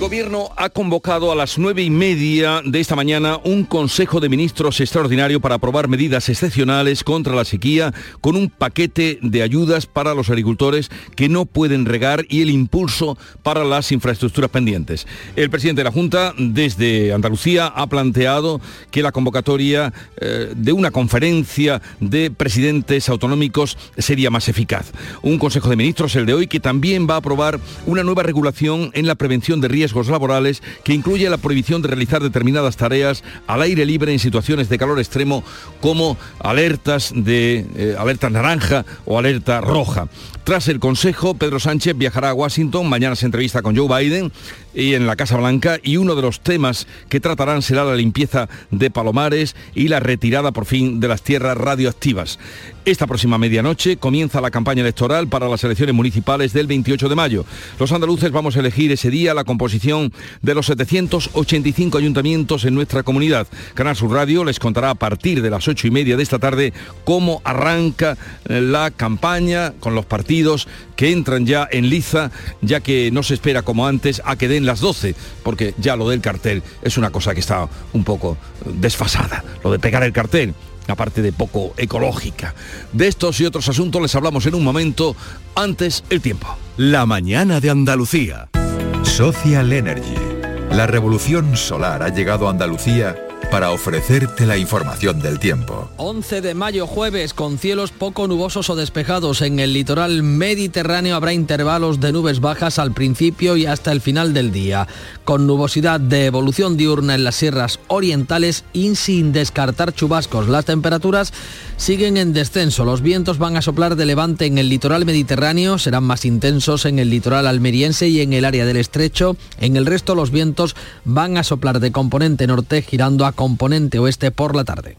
Gobierno ha convocado a las nueve y media de esta mañana un Consejo de Ministros extraordinario para aprobar medidas excepcionales contra la sequía con un paquete de ayudas para los agricultores que no pueden regar y el impulso para las infraestructuras pendientes. El presidente de la Junta, desde Andalucía, ha planteado que la convocatoria eh, de una conferencia de presidentes autonómicos sería más eficaz. Un Consejo de Ministros, el de hoy, que también va a aprobar una nueva regulación en la prevención de riesgos riesgos laborales que incluye la prohibición de realizar determinadas tareas al aire libre en situaciones de calor extremo como alertas de eh, alerta naranja o alerta roja. Tras el Consejo, Pedro Sánchez viajará a Washington, mañana se entrevista con Joe Biden y en la Casa Blanca y uno de los temas que tratarán será la limpieza de palomares y la retirada por fin de las tierras radioactivas. Esta próxima medianoche comienza la campaña electoral para las elecciones municipales del 28 de mayo. Los andaluces vamos a elegir ese día la composición de los 785 ayuntamientos en nuestra comunidad. Canal Sur Radio les contará a partir de las ocho y media de esta tarde cómo arranca la campaña con los partidos que entran ya en liza, ya que no se espera como antes a que den las 12, porque ya lo del cartel es una cosa que está un poco desfasada, lo de pegar el cartel aparte de poco ecológica. De estos y otros asuntos les hablamos en un momento, antes el tiempo. La mañana de Andalucía. Social Energy. La revolución solar ha llegado a Andalucía para ofrecerte la información del tiempo. 11 de mayo jueves con cielos poco nubosos o despejados. En el litoral mediterráneo habrá intervalos de nubes bajas al principio y hasta el final del día, con nubosidad de evolución diurna en las sierras orientales y sin descartar chubascos. Las temperaturas siguen en descenso. Los vientos van a soplar de levante en el litoral mediterráneo, serán más intensos en el litoral almeriense y en el área del estrecho. En el resto los vientos van a soplar de componente norte girando a componente oeste por la tarde.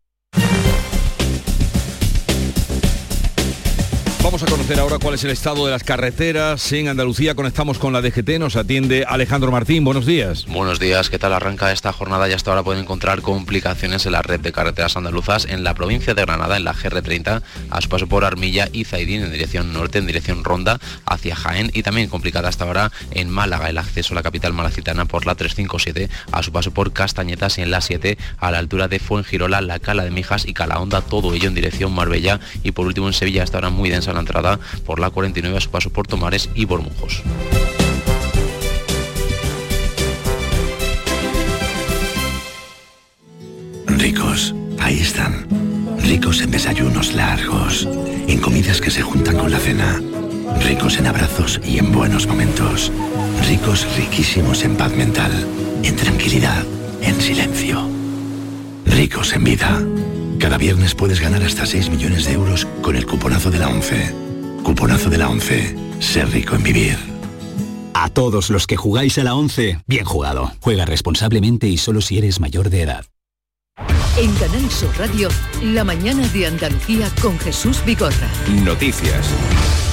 Conocer ahora cuál es el estado de las carreteras en Andalucía. Conectamos con la DGT, nos atiende Alejandro Martín. Buenos días. Buenos días, ¿qué tal arranca esta jornada? Y hasta ahora pueden encontrar complicaciones en la red de carreteras andaluzas en la provincia de Granada, en la GR30, a su paso por Armilla y Zaidín en dirección norte, en dirección Ronda, hacia Jaén y también complicada hasta ahora en Málaga, el acceso a la capital malacitana por la 357, a su paso por Castañetas y en la 7 a la altura de Fuengirola, la Cala de Mijas y Calahonda, todo ello en dirección Marbella y por último en Sevilla hasta ahora muy densa la entrada por la 49 a su paso por Tomares y Bormujos. Ricos, ahí están. Ricos en desayunos largos, en comidas que se juntan con la cena. Ricos en abrazos y en buenos momentos. Ricos riquísimos en paz mental, en tranquilidad, en silencio. Ricos en vida. Cada viernes puedes ganar hasta 6 millones de euros con el cuponazo de la 11. Cuponazo de la 11. Ser rico en vivir. A todos los que jugáis a la 11, bien jugado. Juega responsablemente y solo si eres mayor de edad. En Canal Sur Radio, La mañana de Andalucía con Jesús Vigorra. Noticias.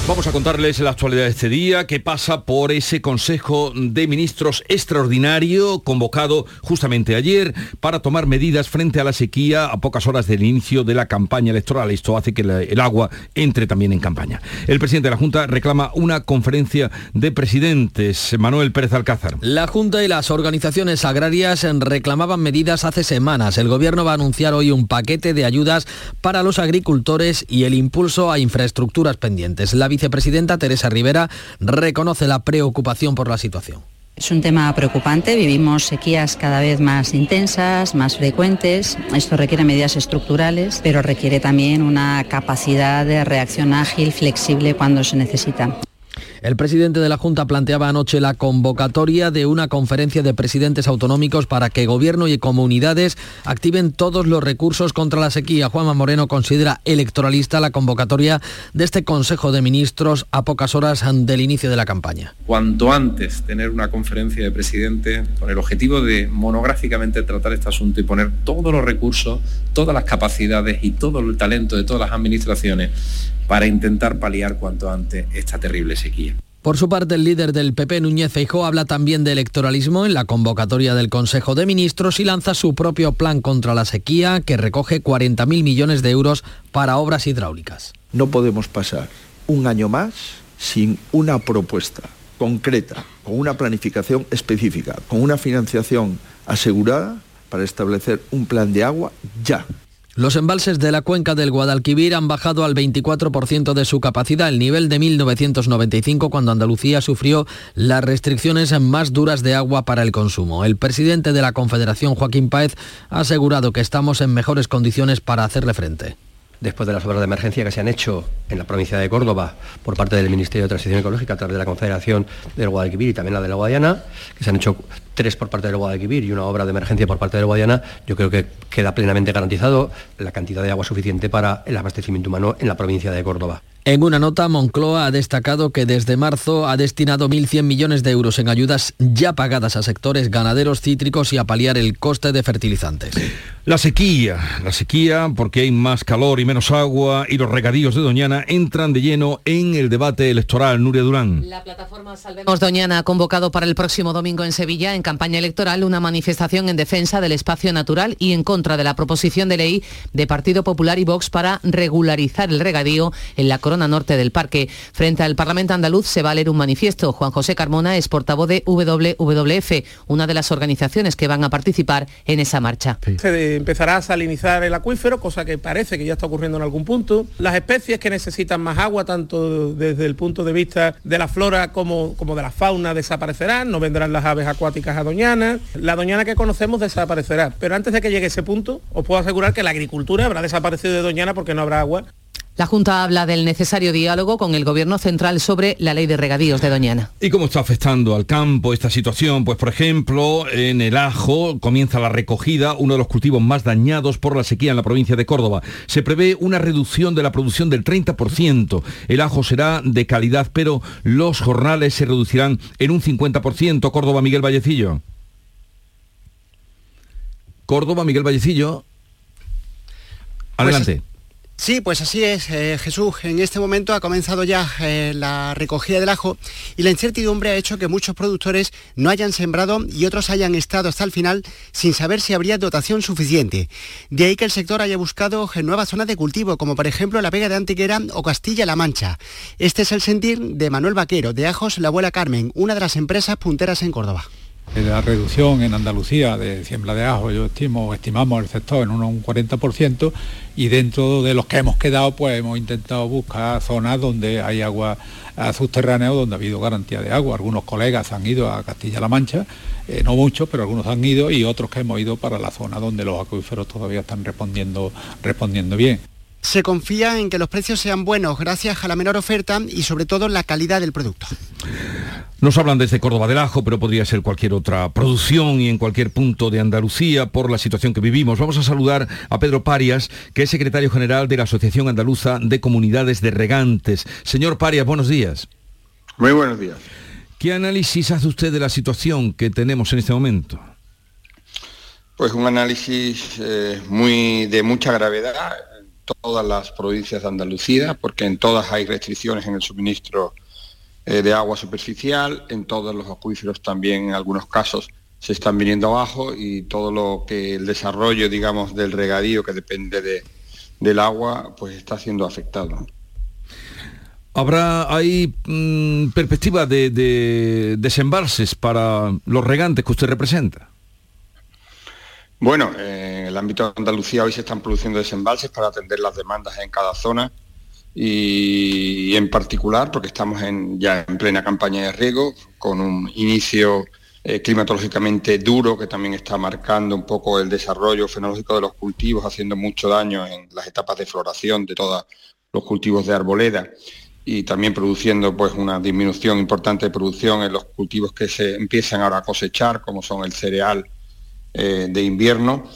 Vamos a contarles la actualidad de este día que pasa por ese Consejo de Ministros extraordinario convocado justamente ayer para tomar medidas frente a la sequía a pocas horas del inicio de la campaña electoral. Esto hace que el agua entre también en campaña. El presidente de la Junta reclama una conferencia de presidentes. Manuel Pérez Alcázar. La Junta y las organizaciones agrarias reclamaban medidas hace semanas. El gobierno va a anunciar hoy un paquete de ayudas para los agricultores y el impulso a infraestructuras pendientes. Vicepresidenta Teresa Rivera reconoce la preocupación por la situación. Es un tema preocupante, vivimos sequías cada vez más intensas, más frecuentes. Esto requiere medidas estructurales, pero requiere también una capacidad de reacción ágil, flexible cuando se necesita. El presidente de la Junta planteaba anoche la convocatoria de una conferencia de presidentes autonómicos para que gobierno y comunidades activen todos los recursos contra la sequía. Juanma Moreno considera electoralista la convocatoria de este Consejo de Ministros a pocas horas del inicio de la campaña. Cuanto antes tener una conferencia de presidentes con el objetivo de monográficamente tratar este asunto y poner todos los recursos, todas las capacidades y todo el talento de todas las administraciones para intentar paliar cuanto antes esta terrible sequía. Por su parte, el líder del PP, Núñez Feijóo, habla también de electoralismo en la convocatoria del Consejo de Ministros y lanza su propio plan contra la sequía que recoge 40.000 millones de euros para obras hidráulicas. No podemos pasar un año más sin una propuesta concreta, con una planificación específica, con una financiación asegurada para establecer un plan de agua ya. Los embalses de la cuenca del Guadalquivir han bajado al 24% de su capacidad, el nivel de 1995 cuando Andalucía sufrió las restricciones más duras de agua para el consumo. El presidente de la Confederación, Joaquín Páez, ha asegurado que estamos en mejores condiciones para hacerle frente después de las obras de emergencia que se han hecho en la provincia de Córdoba por parte del Ministerio de Transición Ecológica a través de la Confederación del Guadalquivir y también la de la Guadiana, que se han hecho tres por parte del Guadalquivir y una obra de emergencia por parte del Guadiana, yo creo que queda plenamente garantizado la cantidad de agua suficiente para el abastecimiento humano en la provincia de Córdoba. En una nota, Moncloa ha destacado que desde marzo ha destinado 1.100 millones de euros en ayudas ya pagadas a sectores ganaderos cítricos y a paliar el coste de fertilizantes. La sequía, la sequía porque hay más calor y menos agua y los regadíos de Doñana entran de lleno en el debate electoral. Nuria Durán. La plataforma Salvemos Doñana ha convocado para el próximo domingo en Sevilla, en campaña electoral, una manifestación en defensa del espacio natural y en contra de la proposición de ley de Partido Popular y Vox para regularizar el regadío en la corona norte del parque. Frente al Parlamento andaluz se va a leer un manifiesto. Juan José Carmona es portavoz de WWF, una de las organizaciones que van a participar en esa marcha empezará a salinizar el acuífero, cosa que parece que ya está ocurriendo en algún punto. Las especies que necesitan más agua, tanto desde el punto de vista de la flora como, como de la fauna, desaparecerán, no vendrán las aves acuáticas a Doñana. La Doñana que conocemos desaparecerá. Pero antes de que llegue ese punto, os puedo asegurar que la agricultura habrá desaparecido de Doñana porque no habrá agua la Junta habla del necesario diálogo con el Gobierno central sobre la ley de regadíos de Doñana. ¿Y cómo está afectando al campo esta situación? Pues por ejemplo, en el ajo comienza la recogida, uno de los cultivos más dañados por la sequía en la provincia de Córdoba. Se prevé una reducción de la producción del 30%. El ajo será de calidad, pero los jornales se reducirán en un 50%. Córdoba, Miguel Vallecillo. Córdoba, Miguel Vallecillo. Pues Adelante. Sí, pues así es, eh, Jesús. En este momento ha comenzado ya eh, la recogida del ajo y la incertidumbre ha hecho que muchos productores no hayan sembrado y otros hayan estado hasta el final sin saber si habría dotación suficiente. De ahí que el sector haya buscado nuevas zonas de cultivo, como por ejemplo la Vega de Antequera o Castilla-La Mancha. Este es el sentir de Manuel Vaquero, de Ajos La Abuela Carmen, una de las empresas punteras en Córdoba. La reducción en Andalucía de siembra de ajo, yo estimo, estimamos el sector en un 40% y dentro de los que hemos quedado pues hemos intentado buscar zonas donde hay agua subterránea o donde ha habido garantía de agua. Algunos colegas han ido a Castilla-La Mancha, eh, no muchos, pero algunos han ido y otros que hemos ido para la zona donde los acuíferos todavía están respondiendo, respondiendo bien. Se confía en que los precios sean buenos gracias a la menor oferta y sobre todo la calidad del producto. Nos hablan desde Córdoba del Ajo, pero podría ser cualquier otra producción y en cualquier punto de Andalucía por la situación que vivimos. Vamos a saludar a Pedro Parias, que es secretario general de la Asociación Andaluza de Comunidades de Regantes. Señor Parias, buenos días. Muy buenos días. ¿Qué análisis hace usted de la situación que tenemos en este momento? Pues un análisis eh, muy de mucha gravedad todas las provincias de Andalucía, porque en todas hay restricciones en el suministro eh, de agua superficial, en todos los acuíferos también en algunos casos se están viniendo abajo y todo lo que el desarrollo, digamos, del regadío que depende de, del agua, pues está siendo afectado. ¿Habrá ahí mm, perspectiva de, desembalses para los regantes que usted representa? Bueno, en el ámbito de Andalucía hoy se están produciendo desembalses para atender las demandas en cada zona y, en particular porque estamos ya en plena campaña de riego con un inicio eh, climatológicamente duro que también está marcando un poco el desarrollo fenológico de los cultivos, haciendo mucho daño en las etapas de floración de todos los cultivos de arboleda. y también produciendo pues una disminución importante de producción en los cultivos que se empiezan ahora a cosechar, como son el cereal eh, de invierno.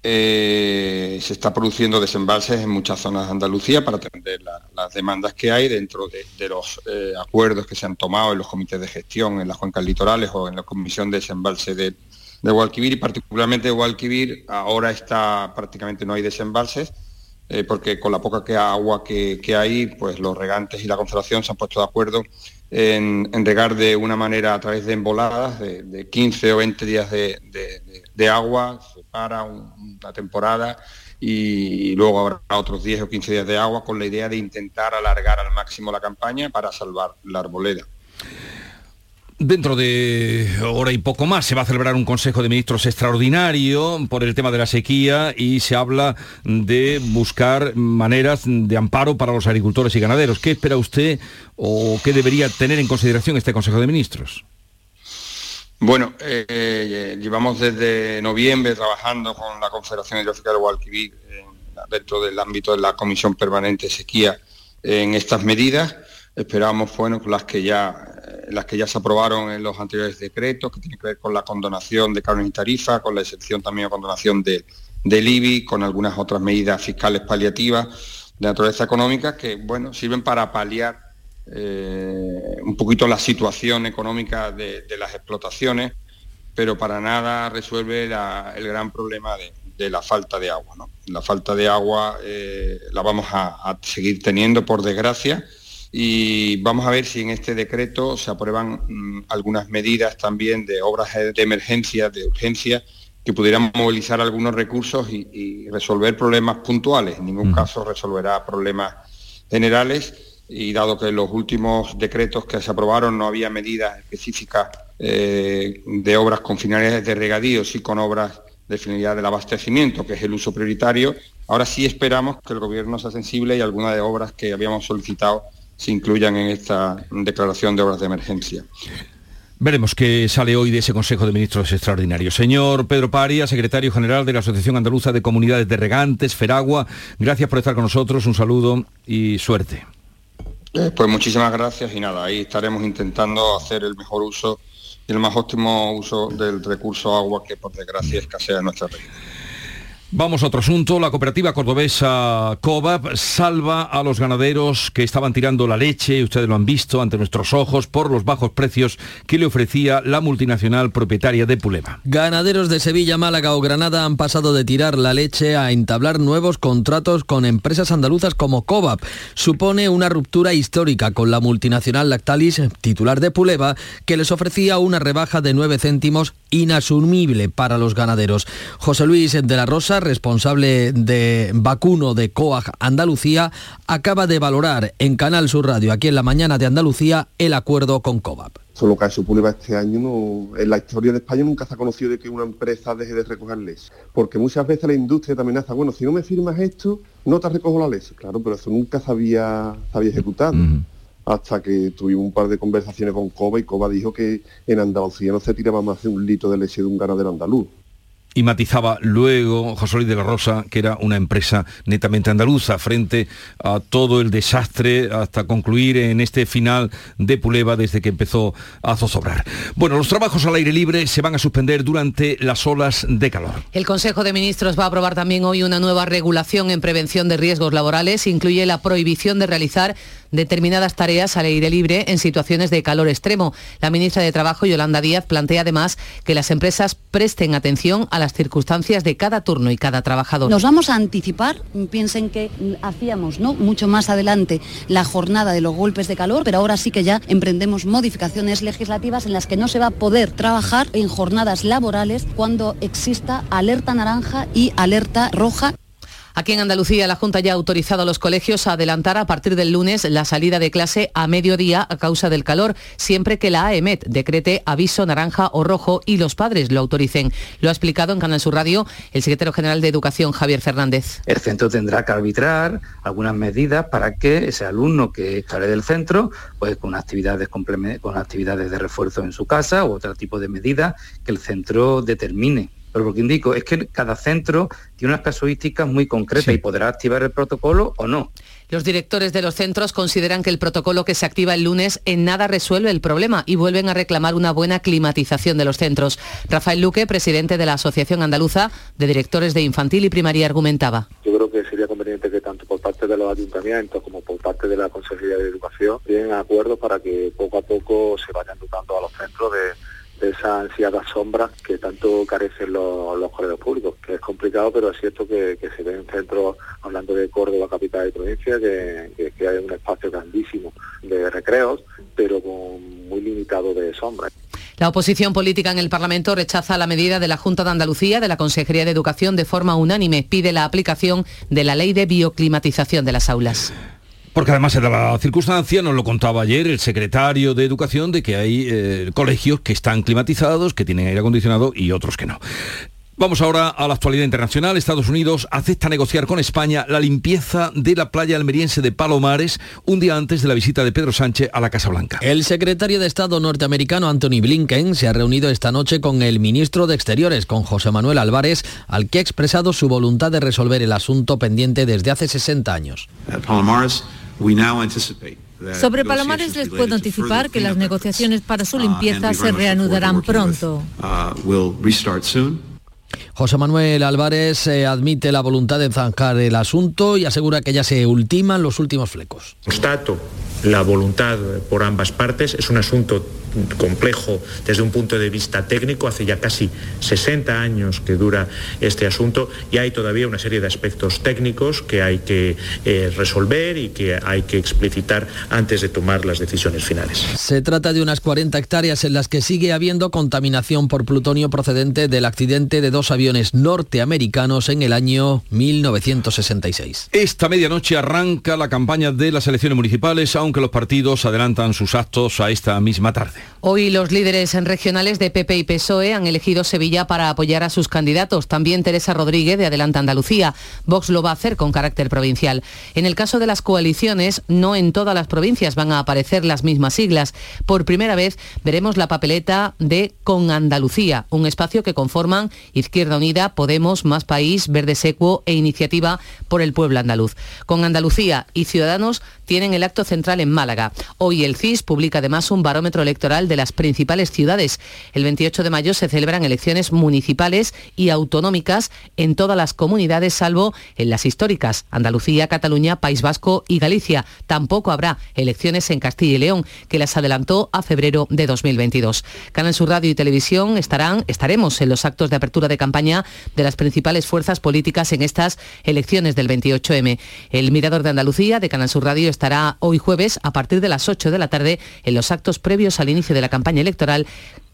Eh, se está produciendo desembalses en muchas zonas de Andalucía para atender las demandas que hay dentro de, los eh, acuerdos que se han tomado en los comités de gestión en las cuencas litorales o en la comisión de desembalse de, de Guadalquivir. Y particularmente de Guadalquivir ahora está prácticamente no hay desembalses eh, porque con la poca que agua que, hay, pues los regantes y la Confederación se han puesto de acuerdo en, regar de una manera a través de emboladas de, 15 o 20 días de, agua, para una temporada y, luego habrá otros 10 o 15 días de agua con la idea de intentar alargar al máximo la campaña para salvar la arboleda. Dentro de hora y poco más se va a celebrar un Consejo de Ministros extraordinario por el tema de la sequía y se habla de buscar maneras de amparo para los agricultores y ganaderos. ¿Qué espera usted o qué debería tener en consideración este Consejo de Ministros? Bueno, eh, llevamos desde noviembre trabajando con la Confederación Hidrográfica de Guadalquivir dentro del ámbito de la Comisión Permanente Sequía en estas medidas. Esperamos, bueno, las que ya las que ya se aprobaron en los anteriores decretos, que tienen que ver con la condonación de carne y tarifa, con la excepción también o condonación de, del IBI, con algunas otras medidas fiscales paliativas de naturaleza económica que bueno, sirven para paliar eh, un poquito la situación económica de, las explotaciones, pero para nada resuelve el gran problema de, la falta de agua. La falta de agua eh, la vamos a seguir teniendo, por desgracia, y vamos a ver si en este decreto se aprueban mm, algunas medidas también de obras de emergencia, de urgencia, que pudieran movilizar algunos recursos y, resolver problemas puntuales. En ningún caso resolverá problemas generales y dado que en los últimos decretos que se aprobaron no había medidas específicas eh, de obras con finalidades de regadío, sí con obras de finalidad del abastecimiento, que es el uso prioritario, ahora sí esperamos que el Gobierno sea sensible y algunas de obras que habíamos solicitado se incluyan en esta declaración de obras de emergencia. Veremos qué sale hoy de ese Consejo de Ministros extraordinario. Señor Pedro Paria, secretario general de la Asociación Andaluza de Comunidades de Regantes, Feragua, gracias por estar con nosotros, un saludo y suerte. Pues muchísimas gracias y nada, ahí estaremos intentando hacer el mejor uso y el más óptimo uso del recurso agua que por desgracia escasea en nuestra región. Vamos a otro asunto. La cooperativa cordobesa COVAP salva a los ganaderos que estaban tirando la leche, ustedes lo han visto ante nuestros ojos, por los bajos precios que le ofrecía la multinacional propietaria de Puleva. Ganaderos de Sevilla, Málaga o Granada han pasado de tirar la leche a entablar nuevos contratos con empresas andaluzas como COVAP. Supone una ruptura histórica con la multinacional Lactalis, titular de Puleva, que les ofrecía una rebaja de 9 céntimos inasumible para los ganaderos. José Luis de la Rosa responsable de vacuno de COAG Andalucía, acaba de valorar en Canal Sur Radio, aquí en la mañana de Andalucía, el acuerdo con COVAP. Solo que su Puleva este año, no, en la historia de España nunca se ha conocido de que una empresa deje de recoger leche. Porque muchas veces la industria también hace, bueno, si no me firmas esto, no te recojo la leche. Claro, pero eso nunca se había, ejecutado. Hasta que tuvimos un par de conversaciones con COVA y COVA dijo que en Andalucía no se tiraba más de un litro de leche de un ganadero andaluz y matizaba luego José Luis de la Rosa que era una empresa netamente andaluza frente a todo el desastre hasta concluir en este final de Puleva desde que empezó a zozobrar. Bueno, los trabajos al aire libre se van a suspender durante las olas de calor. El Consejo de Ministros va a aprobar también hoy una nueva regulación en prevención de riesgos laborales. Incluye la prohibición de realizar determinadas tareas al aire libre en situaciones de calor extremo. La ministra de Trabajo, Yolanda Díaz, plantea además que las empresas presten atención a las circunstancias de cada turno y cada trabajador. Nos vamos a anticipar, piensen que hacíamos ¿no? mucho más adelante la jornada de los golpes de calor, pero ahora sí que ya emprendemos modificaciones legislativas en las que no se va a poder trabajar en jornadas laborales cuando exista alerta naranja y alerta roja. Aquí en Andalucía la Junta ya ha autorizado a los colegios a adelantar a partir del lunes la salida de clase a mediodía a causa del calor, siempre que la AEMET decrete aviso naranja o rojo y los padres lo autoricen. Lo ha explicado en Canal Sur Radio el secretario general de Educación, Javier Fernández. El centro tendrá que arbitrar algunas medidas para que ese alumno que sale del centro, pues con actividades, con actividades de refuerzo en su casa u otro tipo de medidas que el centro determine pero lo que indico es que cada centro tiene unas casuísticas muy concretas y podrá activar el protocolo o no. Los directores de los centros consideran que el protocolo que se activa el lunes en nada resuelve el problema y vuelven a reclamar una buena climatización de los centros. Rafael Luque, presidente de la Asociación Andaluza de Directores de Infantil y Primaria, argumentaba. Yo creo que sería conveniente que tanto por parte de los ayuntamientos como por parte de la Consejería de Educación lleguen acuerdos para que poco a poco se vayan dotando a los centros de de esa ansiada sombra que tanto carecen los, los colegios públicos, que es complicado, pero es cierto que, se ve en centros, hablando de Córdoba, capital y provincia, que, que, hay un espacio grandísimo de recreos, pero con muy limitado de sombra. La oposición política en el Parlamento rechaza la medida de la Junta de Andalucía de la Consejería de Educación de forma unánime. Pide la aplicación de la ley de bioclimatización de las aulas. Porque además era la circunstancia, nos lo contaba ayer el secretario de Educación, de que hay eh, colegios que están climatizados, que tienen aire acondicionado y otros que no. Vamos ahora a la actualidad internacional. Estados Unidos acepta negociar con España la limpieza de la playa almeriense de Palomares un día antes de la visita de Pedro Sánchez a la Casa Blanca. El secretario de Estado norteamericano Anthony Blinken se ha reunido esta noche con el ministro de Exteriores, con José Manuel Álvarez, al que ha expresado su voluntad de resolver el asunto pendiente desde hace 60 años. Sobre Palomares les puedo anticipar que las negociaciones para su uh, limpieza se reanudarán pronto. Uh, José Manuel Álvarez eh, admite la voluntad de zanjar el asunto y asegura que ya se ultiman los últimos flecos. Constato la voluntad por ambas partes. Es un asunto complejo desde un punto de vista técnico, hace ya casi 60 años que dura este asunto y hay todavía una serie de aspectos técnicos que hay que eh, resolver y que hay que explicitar antes de tomar las decisiones finales. Se trata de unas 40 hectáreas en las que sigue habiendo contaminación por plutonio procedente del accidente de dos aviones norteamericanos en el año 1966. Esta medianoche arranca la campaña de las elecciones municipales, aunque los partidos adelantan sus actos a esta misma tarde. Hoy los líderes regionales de PP y PSOE han elegido Sevilla para apoyar a sus candidatos. También Teresa Rodríguez de Adelanta Andalucía. Vox lo va a hacer con carácter provincial. En el caso de las coaliciones, no en todas las provincias van a aparecer las mismas siglas. Por primera vez veremos la papeleta de Con Andalucía, un espacio que conforman Izquierda Unida, Podemos, Más País, Verde Secuo e Iniciativa por el Pueblo Andaluz. Con Andalucía y Ciudadanos tienen el acto central en Málaga. Hoy el CIS publica además un barómetro electoral de las principales ciudades. El 28 de mayo se celebran elecciones municipales y autonómicas en todas las comunidades, salvo en las históricas, Andalucía, Cataluña, País Vasco y Galicia. Tampoco habrá elecciones en Castilla y León, que las adelantó a febrero de 2022. Canal Sur Radio y Televisión estarán, estaremos en los actos de apertura de campaña de las principales fuerzas políticas en estas elecciones del 28M. El Mirador de Andalucía de Canal Sur Radio estará hoy jueves a partir de las 8 de la tarde en los actos previos al inicio de la campaña electoral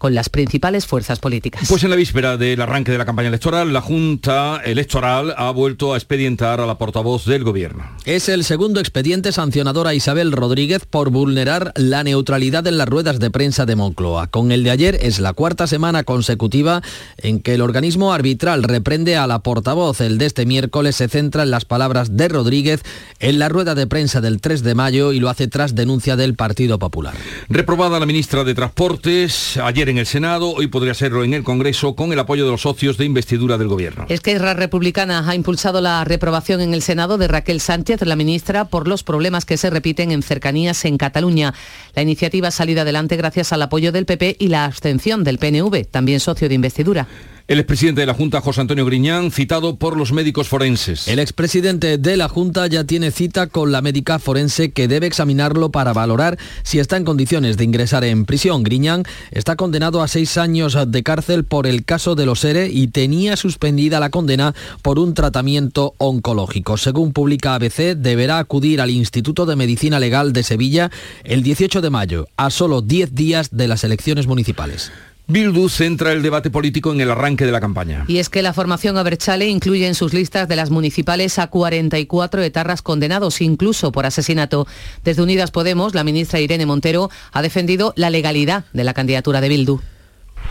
con las principales fuerzas políticas. Pues en la víspera del arranque de la campaña electoral, la Junta Electoral ha vuelto a expedientar a la portavoz del Gobierno. Es el segundo expediente sancionador a Isabel Rodríguez por vulnerar la neutralidad en las ruedas de prensa de Moncloa. Con el de ayer es la cuarta semana consecutiva en que el organismo arbitral reprende a la portavoz. El de este miércoles se centra en las palabras de Rodríguez en la rueda de prensa del 3 de mayo y lo hace tras denuncia del Partido Popular. Reprobada la ministra de Transportes ayer en en el Senado, hoy podría serlo en el Congreso con el apoyo de los socios de investidura del Gobierno. Es que la Republicana ha impulsado la reprobación en el Senado de Raquel Sánchez, la ministra, por los problemas que se repiten en cercanías en Cataluña. La iniciativa ha salido adelante gracias al apoyo del PP y la abstención del PNV, también socio de investidura. El expresidente de la Junta, José Antonio Griñán, citado por los médicos forenses. El expresidente de la Junta ya tiene cita con la médica forense que debe examinarlo para valorar si está en condiciones de ingresar en prisión. Griñán está condenado a seis años de cárcel por el caso de los ERE y tenía suspendida la condena por un tratamiento oncológico. Según publica ABC, deberá acudir al Instituto de Medicina Legal de Sevilla el 18 de mayo, a solo 10 días de las elecciones municipales. Bildu centra el debate político en el arranque de la campaña. Y es que la formación Aberchale incluye en sus listas de las municipales a 44 etarras condenados, incluso por asesinato. Desde Unidas Podemos, la ministra Irene Montero ha defendido la legalidad de la candidatura de Bildu.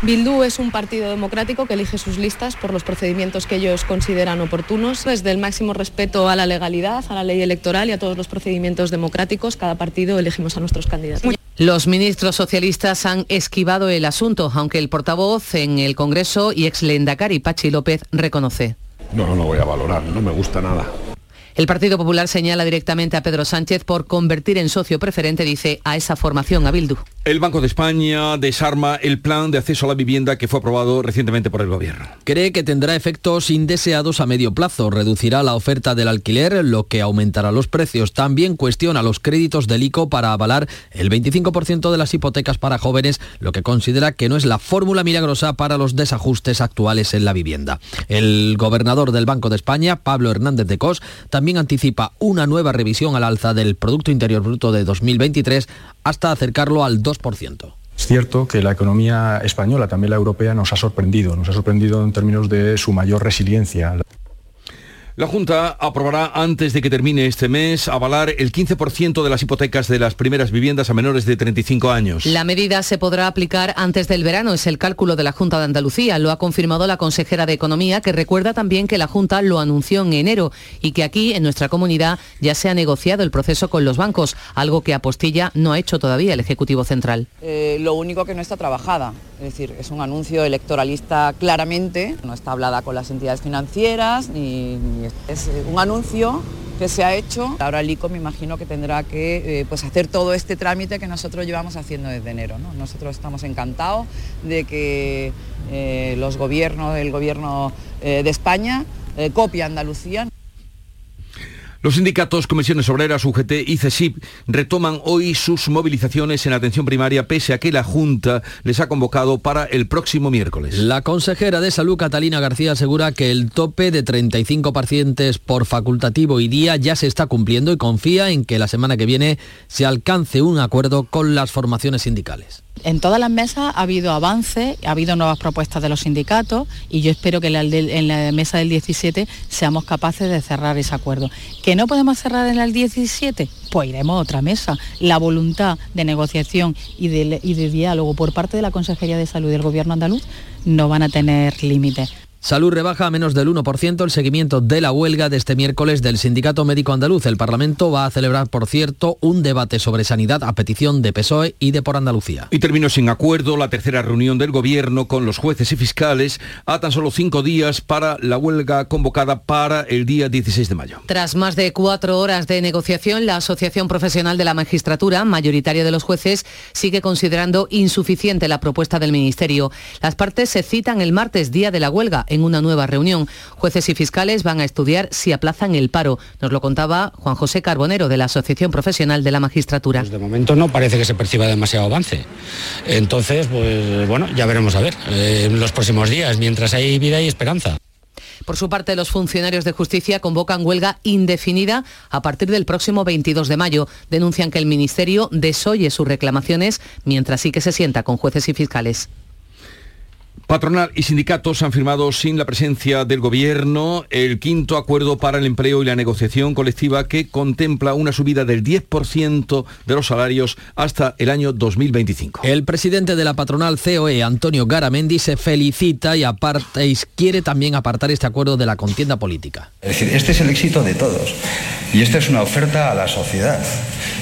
Bildu es un partido democrático que elige sus listas por los procedimientos que ellos consideran oportunos. Desde el máximo respeto a la legalidad, a la ley electoral y a todos los procedimientos democráticos, cada partido elegimos a nuestros candidatos. Los ministros socialistas han esquivado el asunto, aunque el portavoz en el Congreso y ex Lendakari Pachi López reconoce. No, no lo voy a valorar, no me gusta nada. El Partido Popular señala directamente a Pedro Sánchez por convertir en socio preferente, dice, a esa formación, a Bildu. El Banco de España desarma el plan de acceso a la vivienda que fue aprobado recientemente por el Gobierno. Cree que tendrá efectos indeseados a medio plazo. Reducirá la oferta del alquiler, lo que aumentará los precios. También cuestiona los créditos del ICO para avalar el 25% de las hipotecas para jóvenes, lo que considera que no es la fórmula milagrosa para los desajustes actuales en la vivienda. El gobernador del Banco de España, Pablo Hernández de Cos, también anticipa una nueva revisión al alza del Producto Interior Bruto de 2023 hasta acercarlo al 2%. Es cierto que la economía española, también la europea, nos ha sorprendido, nos ha sorprendido en términos de su mayor resiliencia. La Junta aprobará antes de que termine este mes avalar el 15% de las hipotecas de las primeras viviendas a menores de 35 años. La medida se podrá aplicar antes del verano, es el cálculo de la Junta de Andalucía. Lo ha confirmado la consejera de Economía, que recuerda también que la Junta lo anunció en enero y que aquí, en nuestra comunidad, ya se ha negociado el proceso con los bancos, algo que Apostilla no ha hecho todavía el Ejecutivo Central. Eh, lo único que no está trabajada, es decir, es un anuncio electoralista claramente, no está hablada con las entidades financieras ni, es un anuncio que se ha hecho. Ahora el ICO me imagino que tendrá que eh, pues hacer todo este trámite que nosotros llevamos haciendo desde enero. ¿no? Nosotros estamos encantados de que eh, los gobiernos, el gobierno eh, de España eh, copie a Andalucía. Los sindicatos Comisiones Obreras, UGT y CESIP retoman hoy sus movilizaciones en atención primaria pese a que la Junta les ha convocado para el próximo miércoles. La consejera de Salud, Catalina García, asegura que el tope de 35 pacientes por facultativo y día ya se está cumpliendo y confía en que la semana que viene se alcance un acuerdo con las formaciones sindicales. En todas las mesas ha habido avance, ha habido nuevas propuestas de los sindicatos y yo espero que en la, en la mesa del 17 seamos capaces de cerrar ese acuerdo. ¿Que no podemos cerrar en el 17? Pues iremos a otra mesa. La voluntad de negociación y de, y de diálogo por parte de la Consejería de Salud y del Gobierno andaluz no van a tener límites. Salud rebaja a menos del 1% el seguimiento de la huelga de este miércoles del Sindicato Médico Andaluz. El Parlamento va a celebrar, por cierto, un debate sobre sanidad a petición de PSOE y de Por Andalucía. Y terminó sin acuerdo la tercera reunión del Gobierno con los jueces y fiscales a tan solo cinco días para la huelga convocada para el día 16 de mayo. Tras más de cuatro horas de negociación, la Asociación Profesional de la Magistratura, mayoritaria de los jueces, sigue considerando insuficiente la propuesta del Ministerio. Las partes se citan el martes, día de la huelga en una nueva reunión. Jueces y fiscales van a estudiar si aplazan el paro. Nos lo contaba Juan José Carbonero de la Asociación Profesional de la Magistratura. Pues de momento no parece que se perciba demasiado avance. Entonces, pues bueno, ya veremos a ver eh, en los próximos días, mientras hay vida y esperanza. Por su parte, los funcionarios de justicia convocan huelga indefinida a partir del próximo 22 de mayo. Denuncian que el Ministerio desoye sus reclamaciones mientras sí que se sienta con jueces y fiscales. Patronal y sindicatos han firmado sin la presencia del Gobierno el quinto acuerdo para el empleo y la negociación colectiva que contempla una subida del 10% de los salarios hasta el año 2025. El presidente de la patronal COE, Antonio Garamendi, se felicita y, aparta, y quiere también apartar este acuerdo de la contienda política. Es decir, este es el éxito de todos y esta es una oferta a la sociedad.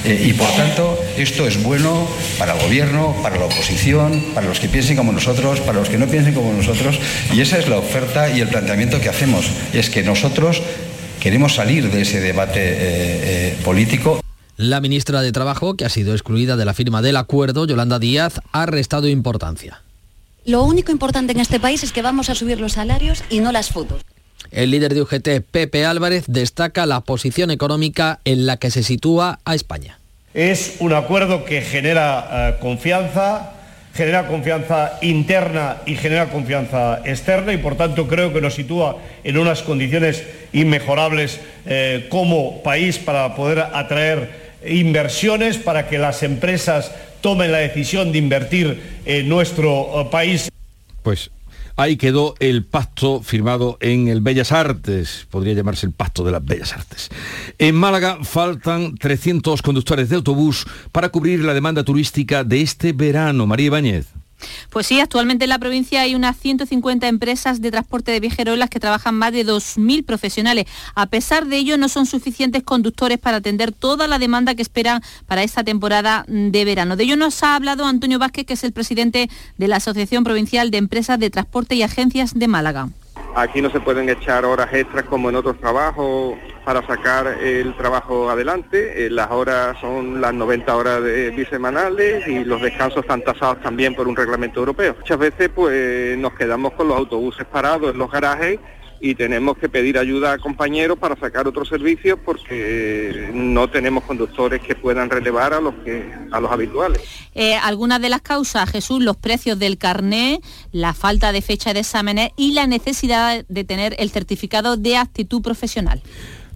Eh, y por tanto, esto es bueno para el gobierno, para la oposición, para los que piensen como nosotros, para los que no piensen como nosotros. Y esa es la oferta y el planteamiento que hacemos. Es que nosotros queremos salir de ese debate eh, eh, político. La ministra de Trabajo, que ha sido excluida de la firma del acuerdo, Yolanda Díaz, ha restado importancia. Lo único importante en este país es que vamos a subir los salarios y no las fotos. El líder de UGT, Pepe Álvarez, destaca la posición económica en la que se sitúa a España. Es un acuerdo que genera eh, confianza, genera confianza interna y genera confianza externa y por tanto creo que nos sitúa en unas condiciones inmejorables eh, como país para poder atraer inversiones, para que las empresas tomen la decisión de invertir en nuestro eh, país. Pues Ahí quedó el pacto firmado en el Bellas Artes, podría llamarse el pacto de las Bellas Artes. En Málaga faltan 300 conductores de autobús para cubrir la demanda turística de este verano. María Ibáñez. Pues sí, actualmente en la provincia hay unas 150 empresas de transporte de viajeros las que trabajan más de 2.000 profesionales. A pesar de ello, no son suficientes conductores para atender toda la demanda que esperan para esta temporada de verano. De ello nos ha hablado Antonio Vázquez, que es el presidente de la Asociación Provincial de Empresas de Transporte y Agencias de Málaga. Aquí no se pueden echar horas extras como en otros trabajos para sacar el trabajo adelante. Eh, las horas son las 90 horas de bisemanales y los descansos están tasados también por un reglamento europeo. Muchas veces pues nos quedamos con los autobuses parados en los garajes y tenemos que pedir ayuda a compañeros para sacar otros servicios porque no tenemos conductores que puedan relevar a los que a los habituales. Eh, algunas de las causas, Jesús, los precios del carné, la falta de fecha de exámenes y la necesidad de tener el certificado de actitud profesional.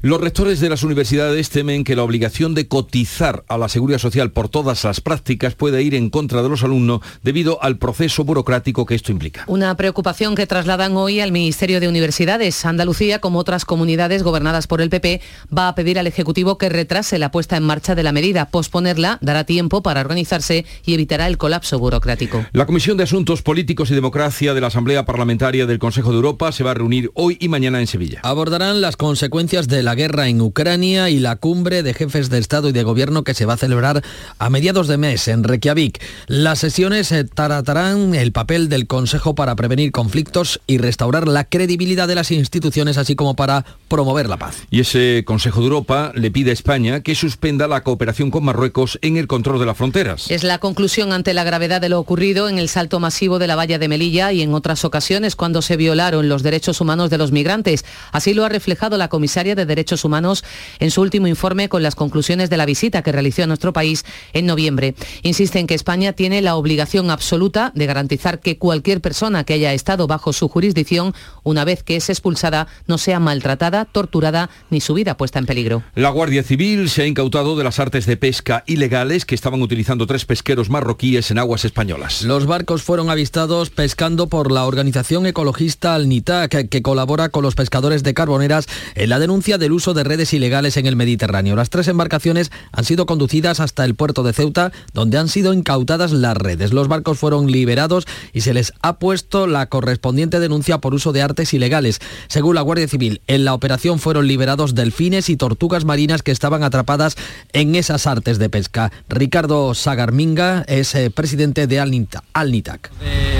Los rectores de las universidades temen que la obligación de cotizar a la seguridad social por todas las prácticas pueda ir en contra de los alumnos debido al proceso burocrático que esto implica. Una preocupación que trasladan hoy al Ministerio de Universidades. Andalucía, como otras comunidades gobernadas por el PP, va a pedir al Ejecutivo que retrase la puesta en marcha de la medida. Posponerla dará tiempo para organizarse y evitará el colapso burocrático. La Comisión de Asuntos Políticos y Democracia de la Asamblea Parlamentaria del Consejo de Europa se va a reunir hoy y mañana en Sevilla. Abordarán las consecuencias de la guerra en Ucrania y la cumbre de jefes de Estado y de Gobierno que se va a celebrar a mediados de mes en Reykjavik. Las sesiones eh, tratarán el papel del Consejo para prevenir conflictos y restaurar la credibilidad de las instituciones, así como para promover la paz. Y ese Consejo de Europa le pide a España que suspenda la cooperación con Marruecos en el control de las fronteras. Es la conclusión ante la gravedad de lo ocurrido en el salto masivo de la valla de Melilla y en otras ocasiones cuando se violaron los derechos humanos de los migrantes. Así lo ha reflejado la comisaria de Derechos Humanos en su último informe con las conclusiones de la visita que realizó a nuestro país en noviembre. Insiste en que España tiene la obligación absoluta de garantizar que cualquier persona que haya estado bajo su jurisdicción, una vez que es expulsada, no sea maltratada, torturada ni su vida puesta en peligro. La Guardia Civil se ha incautado de las artes de pesca ilegales que estaban utilizando tres pesqueros marroquíes en aguas españolas. Los barcos fueron avistados pescando por la organización ecologista Alnitac, que colabora con los pescadores de carboneras en la denuncia del uso de redes ilegales en el Mediterráneo. Las tres embarcaciones han sido conducidas hasta el puerto de Ceuta, donde han sido incautadas las redes. Los barcos fueron liberados y se les ha puesto la correspondiente denuncia por uso de artes ilegales. Según la Guardia Civil, en la operación fueron liberados delfines y tortugas marinas que estaban atrapadas en esas artes de pesca. Ricardo Sagarminga es eh, presidente de Alnitac.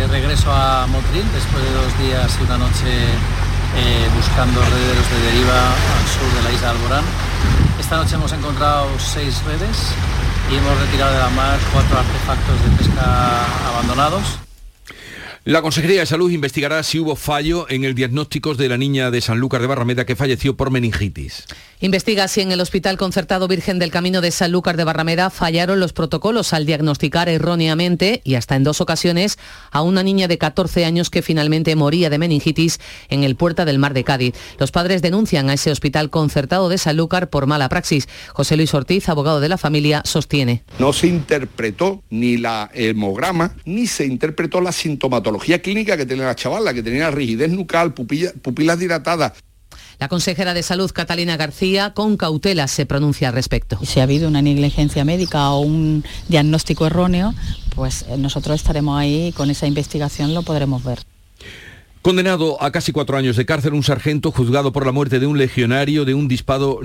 Regreso a Motril, después de dos días y una noche eh, buscando rederos de deriva al sur de la isla de Alborán. Esta noche hemos encontrado seis redes y hemos retirado de la mar cuatro artefactos de pesca abandonados. La Consejería de Salud investigará si hubo fallo en el diagnóstico de la niña de Sanlúcar de Barrameda que falleció por meningitis. Investiga si en el Hospital Concertado Virgen del Camino de Sanlúcar de Barrameda fallaron los protocolos al diagnosticar erróneamente y hasta en dos ocasiones a una niña de 14 años que finalmente moría de meningitis en el Puerta del Mar de Cádiz. Los padres denuncian a ese Hospital Concertado de Sanlúcar por mala praxis. José Luis Ortiz, abogado de la familia, sostiene. No se interpretó ni la hemograma ni se interpretó la sintomatología clínica que tenía la chavala, que tenía rigidez nucal, pupilas dilatadas. La consejera de Salud, Catalina García, con cautela se pronuncia al respecto. Si ha habido una negligencia médica o un diagnóstico erróneo, pues eh, nosotros estaremos ahí y con esa investigación lo podremos ver. Condenado a casi cuatro años de cárcel un sargento juzgado por la muerte de un legionario de un disparo,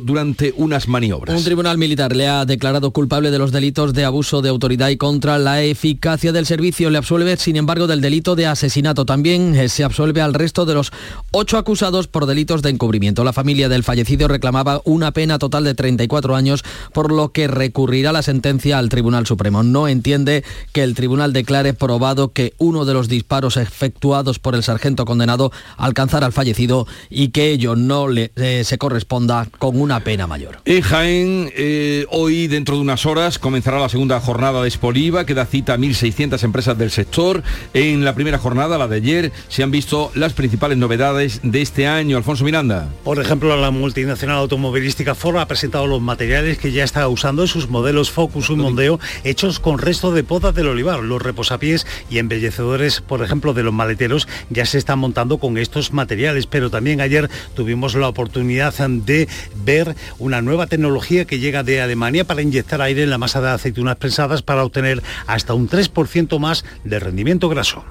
durante unas maniobras. Un tribunal militar le ha declarado culpable de los delitos de abuso de autoridad y contra la eficacia del servicio. Le absuelve, sin embargo, del delito de asesinato. También eh, se absuelve al resto de los ocho acusados por delitos de encubrimiento. La familia del fallecido reclamaba una pena total de 34 años, por lo que recurrirá la sentencia al Tribunal Supremo. No entiende que el tribunal declare probado que uno de los disparos efectuados por el sargento condenado alcanzar al fallecido y que ello no le, eh, se corresponda con una pena mayor. En Jaén, eh, hoy dentro de unas horas comenzará la segunda jornada de Espoliva, que da cita a 1.600 empresas del sector. En la primera jornada, la de ayer, se han visto las principales novedades de este año. Alfonso Miranda. Por ejemplo, la multinacional automovilística Ford ha presentado los materiales que ya está usando en sus modelos Focus y Mondeo, hechos con resto de podas del olivar, los reposapiés y embellecedores, por ejemplo, de los maleteros ya se están montando con estos materiales, pero también ayer tuvimos la oportunidad de ver una nueva tecnología que llega de Alemania para inyectar aire en la masa de aceitunas prensadas para obtener hasta un 3% más de rendimiento graso.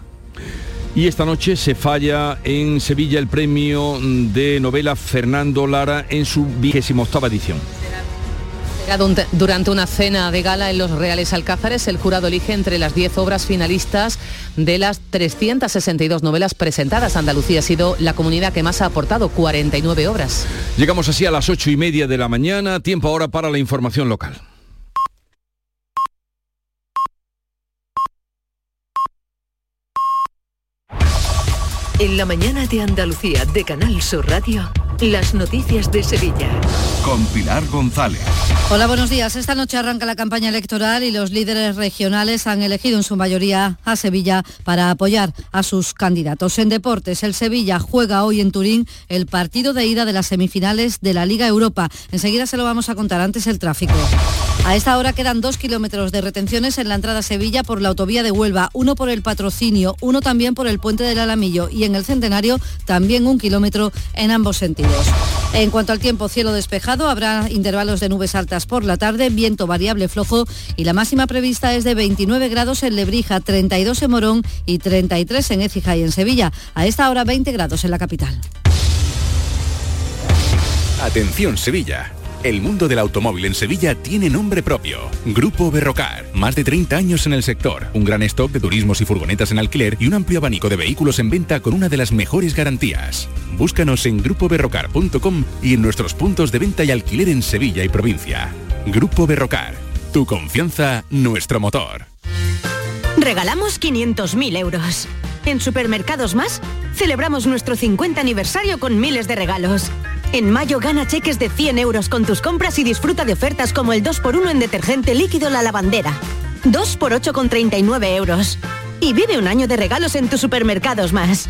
Y esta noche se falla en Sevilla el premio de novela Fernando Lara en su vigésima octava edición. Durante una cena de gala en los Reales Alcázares, el jurado elige entre las 10 obras finalistas de las 362 novelas presentadas. Andalucía ha sido la comunidad que más ha aportado, 49 obras. Llegamos así a las 8 y media de la mañana, tiempo ahora para la información local. En la mañana de Andalucía de Canal Sur Radio, las noticias de Sevilla. Con Pilar González. Hola, buenos días. Esta noche arranca la campaña electoral y los líderes regionales han elegido en su mayoría a Sevilla para apoyar a sus candidatos. En deportes, el Sevilla juega hoy en Turín el partido de ida de las semifinales de la Liga Europa. Enseguida se lo vamos a contar antes el tráfico. A esta hora quedan dos kilómetros de retenciones en la entrada a Sevilla por la autovía de Huelva, uno por el patrocinio, uno también por el puente del Alamillo y en el Centenario también un kilómetro en ambos sentidos. En cuanto al tiempo, cielo despejado, habrá intervalos de nubes altas por la tarde, viento variable flojo y la máxima prevista es de 29 grados en Lebrija, 32 en Morón y 33 en Écija y en Sevilla. A esta hora 20 grados en la capital. Atención Sevilla. El mundo del automóvil en Sevilla tiene nombre propio. Grupo Berrocar. Más de 30 años en el sector. Un gran stock de turismos y furgonetas en alquiler y un amplio abanico de vehículos en venta con una de las mejores garantías. Búscanos en grupoberrocar.com y en nuestros puntos de venta y alquiler en Sevilla y provincia. Grupo Berrocar. Tu confianza, nuestro motor. Regalamos 500.000 euros. En Supermercados Más, celebramos nuestro 50 aniversario con miles de regalos. En mayo gana cheques de 100 euros con tus compras y disfruta de ofertas como el 2x1 en detergente líquido La Lavandera. 2x8 con 39 euros. Y vive un año de regalos en tus supermercados más.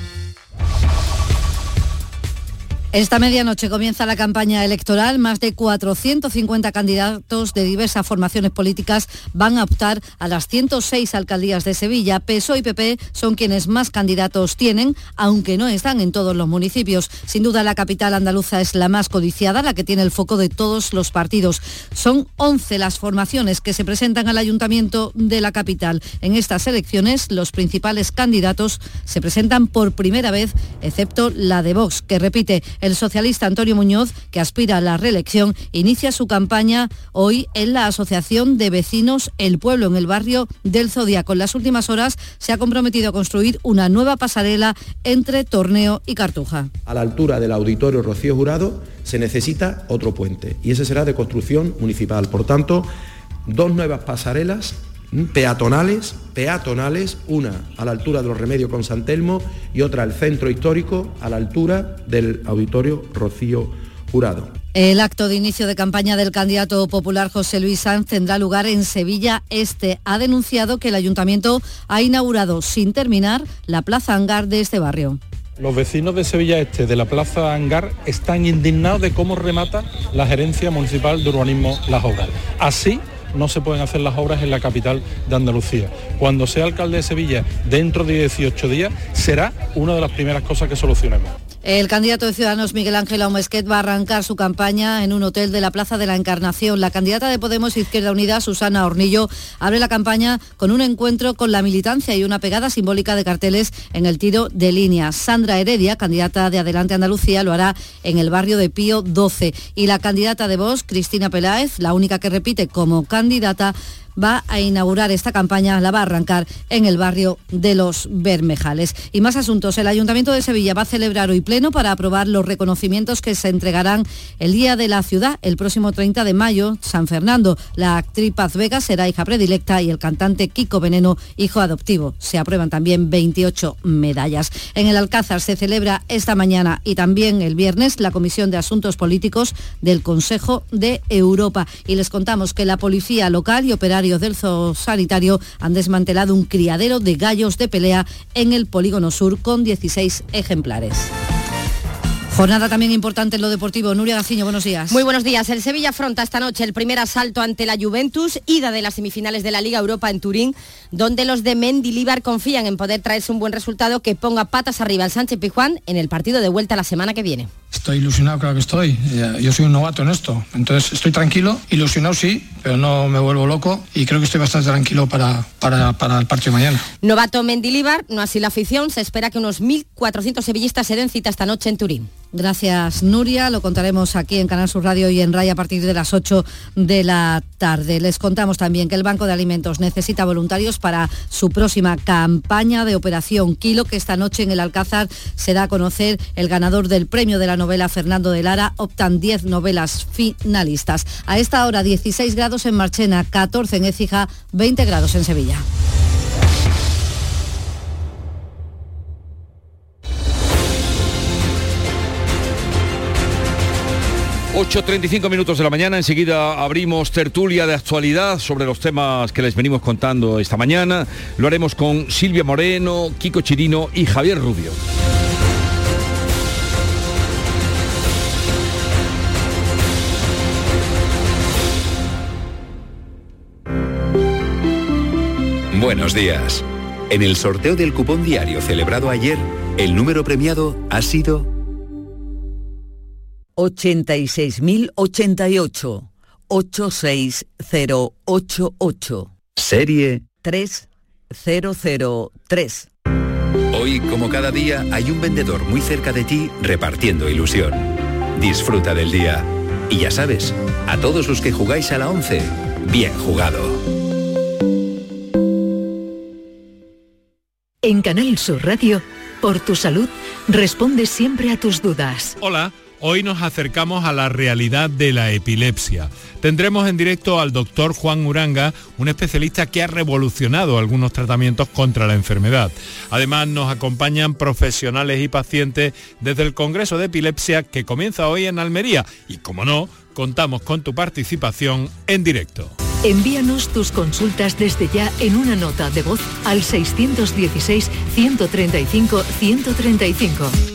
Esta medianoche comienza la campaña electoral. Más de 450 candidatos de diversas formaciones políticas van a optar a las 106 alcaldías de Sevilla. PSOE y PP son quienes más candidatos tienen, aunque no están en todos los municipios. Sin duda la capital andaluza es la más codiciada, la que tiene el foco de todos los partidos. Son 11 las formaciones que se presentan al ayuntamiento de la capital. En estas elecciones los principales candidatos se presentan por primera vez, excepto la de Vox, que repite el socialista Antonio Muñoz, que aspira a la reelección, inicia su campaña hoy en la Asociación de Vecinos El Pueblo, en el barrio del Zodíaco. En las últimas horas se ha comprometido a construir una nueva pasarela entre Torneo y Cartuja. A la altura del auditorio Rocío Jurado se necesita otro puente y ese será de construcción municipal. Por tanto, dos nuevas pasarelas peatonales, peatonales, una a la altura de los remedios con San Telmo y otra al centro histórico a la altura del auditorio Rocío Jurado. El acto de inicio de campaña del candidato popular José Luis Sanz tendrá lugar en Sevilla Este. Ha denunciado que el ayuntamiento ha inaugurado sin terminar la plaza hangar de este barrio. Los vecinos de Sevilla Este de la Plaza Hangar están indignados de cómo remata la Gerencia Municipal de Urbanismo las obras. Así no se pueden hacer las obras en la capital de Andalucía. Cuando sea alcalde de Sevilla dentro de 18 días, será una de las primeras cosas que solucionemos. El candidato de Ciudadanos Miguel Ángel Aumesquet va a arrancar su campaña en un hotel de la Plaza de la Encarnación. La candidata de Podemos Izquierda Unida, Susana Hornillo, abre la campaña con un encuentro con la militancia y una pegada simbólica de carteles en el tiro de línea. Sandra Heredia, candidata de Adelante Andalucía, lo hará en el barrio de Pío 12. Y la candidata de Vox, Cristina Peláez, la única que repite como candidata, va a inaugurar esta campaña, la va a arrancar en el barrio de los Bermejales. Y más asuntos. El Ayuntamiento de Sevilla va a celebrar hoy pleno para aprobar los reconocimientos que se entregarán el Día de la Ciudad, el próximo 30 de mayo, San Fernando. La actriz Paz Vega será hija predilecta y el cantante Kiko Veneno, hijo adoptivo. Se aprueban también 28 medallas. En el Alcázar se celebra esta mañana y también el viernes la Comisión de Asuntos Políticos del Consejo de Europa. Y les contamos que la policía local y operarios del sanitario han desmantelado un criadero de gallos de pelea en el polígono sur con 16 ejemplares. Jornada también importante en lo deportivo. Nuria Gaciño, buenos días. Muy buenos días. El Sevilla afronta esta noche el primer asalto ante la Juventus, ida de las semifinales de la Liga Europa en Turín, donde los de Mendilibar confían en poder traerse un buen resultado que ponga patas arriba al Sánchez Pijuán en el partido de vuelta la semana que viene. Estoy ilusionado, claro que estoy. Yo soy un novato en esto. Entonces estoy tranquilo, ilusionado sí, pero no me vuelvo loco y creo que estoy bastante tranquilo para, para, para el partido de mañana. Novato Mendilibar, no así la afición, se espera que unos 1.400 sevillistas se den cita esta noche en Turín. Gracias, Nuria. Lo contaremos aquí en Canal Sur Radio y en RAI a partir de las 8 de la tarde. Les contamos también que el Banco de Alimentos necesita voluntarios para su próxima campaña de Operación Kilo, que esta noche en el Alcázar se da a conocer el ganador del premio de la novela Fernando de Lara. Optan 10 novelas finalistas. A esta hora 16 grados en Marchena, 14 en Écija, 20 grados en Sevilla. ...8.35 minutos de la mañana, enseguida abrimos tertulia de actualidad sobre los temas que les venimos contando esta mañana. Lo haremos con Silvia Moreno, Kiko Chirino y Javier Rubio. Buenos días. En el sorteo del cupón diario celebrado ayer, el número premiado ha sido 86.088 86088 serie 3003. Hoy, como cada día, hay un vendedor muy cerca de ti repartiendo ilusión. Disfruta del día. Y ya sabes, a todos los que jugáis a la 11, bien jugado. En Canal Sur Radio, por tu salud, responde siempre a tus dudas. Hola, hoy nos acercamos a la realidad de la epilepsia. Tendremos en directo al doctor Juan Uranga, un especialista que ha revolucionado algunos tratamientos contra la enfermedad. Además nos acompañan profesionales y pacientes desde el Congreso de Epilepsia que comienza hoy en Almería y, como no, contamos con tu participación en directo. Envíanos tus consultas desde ya en una nota de voz al 616-135-135.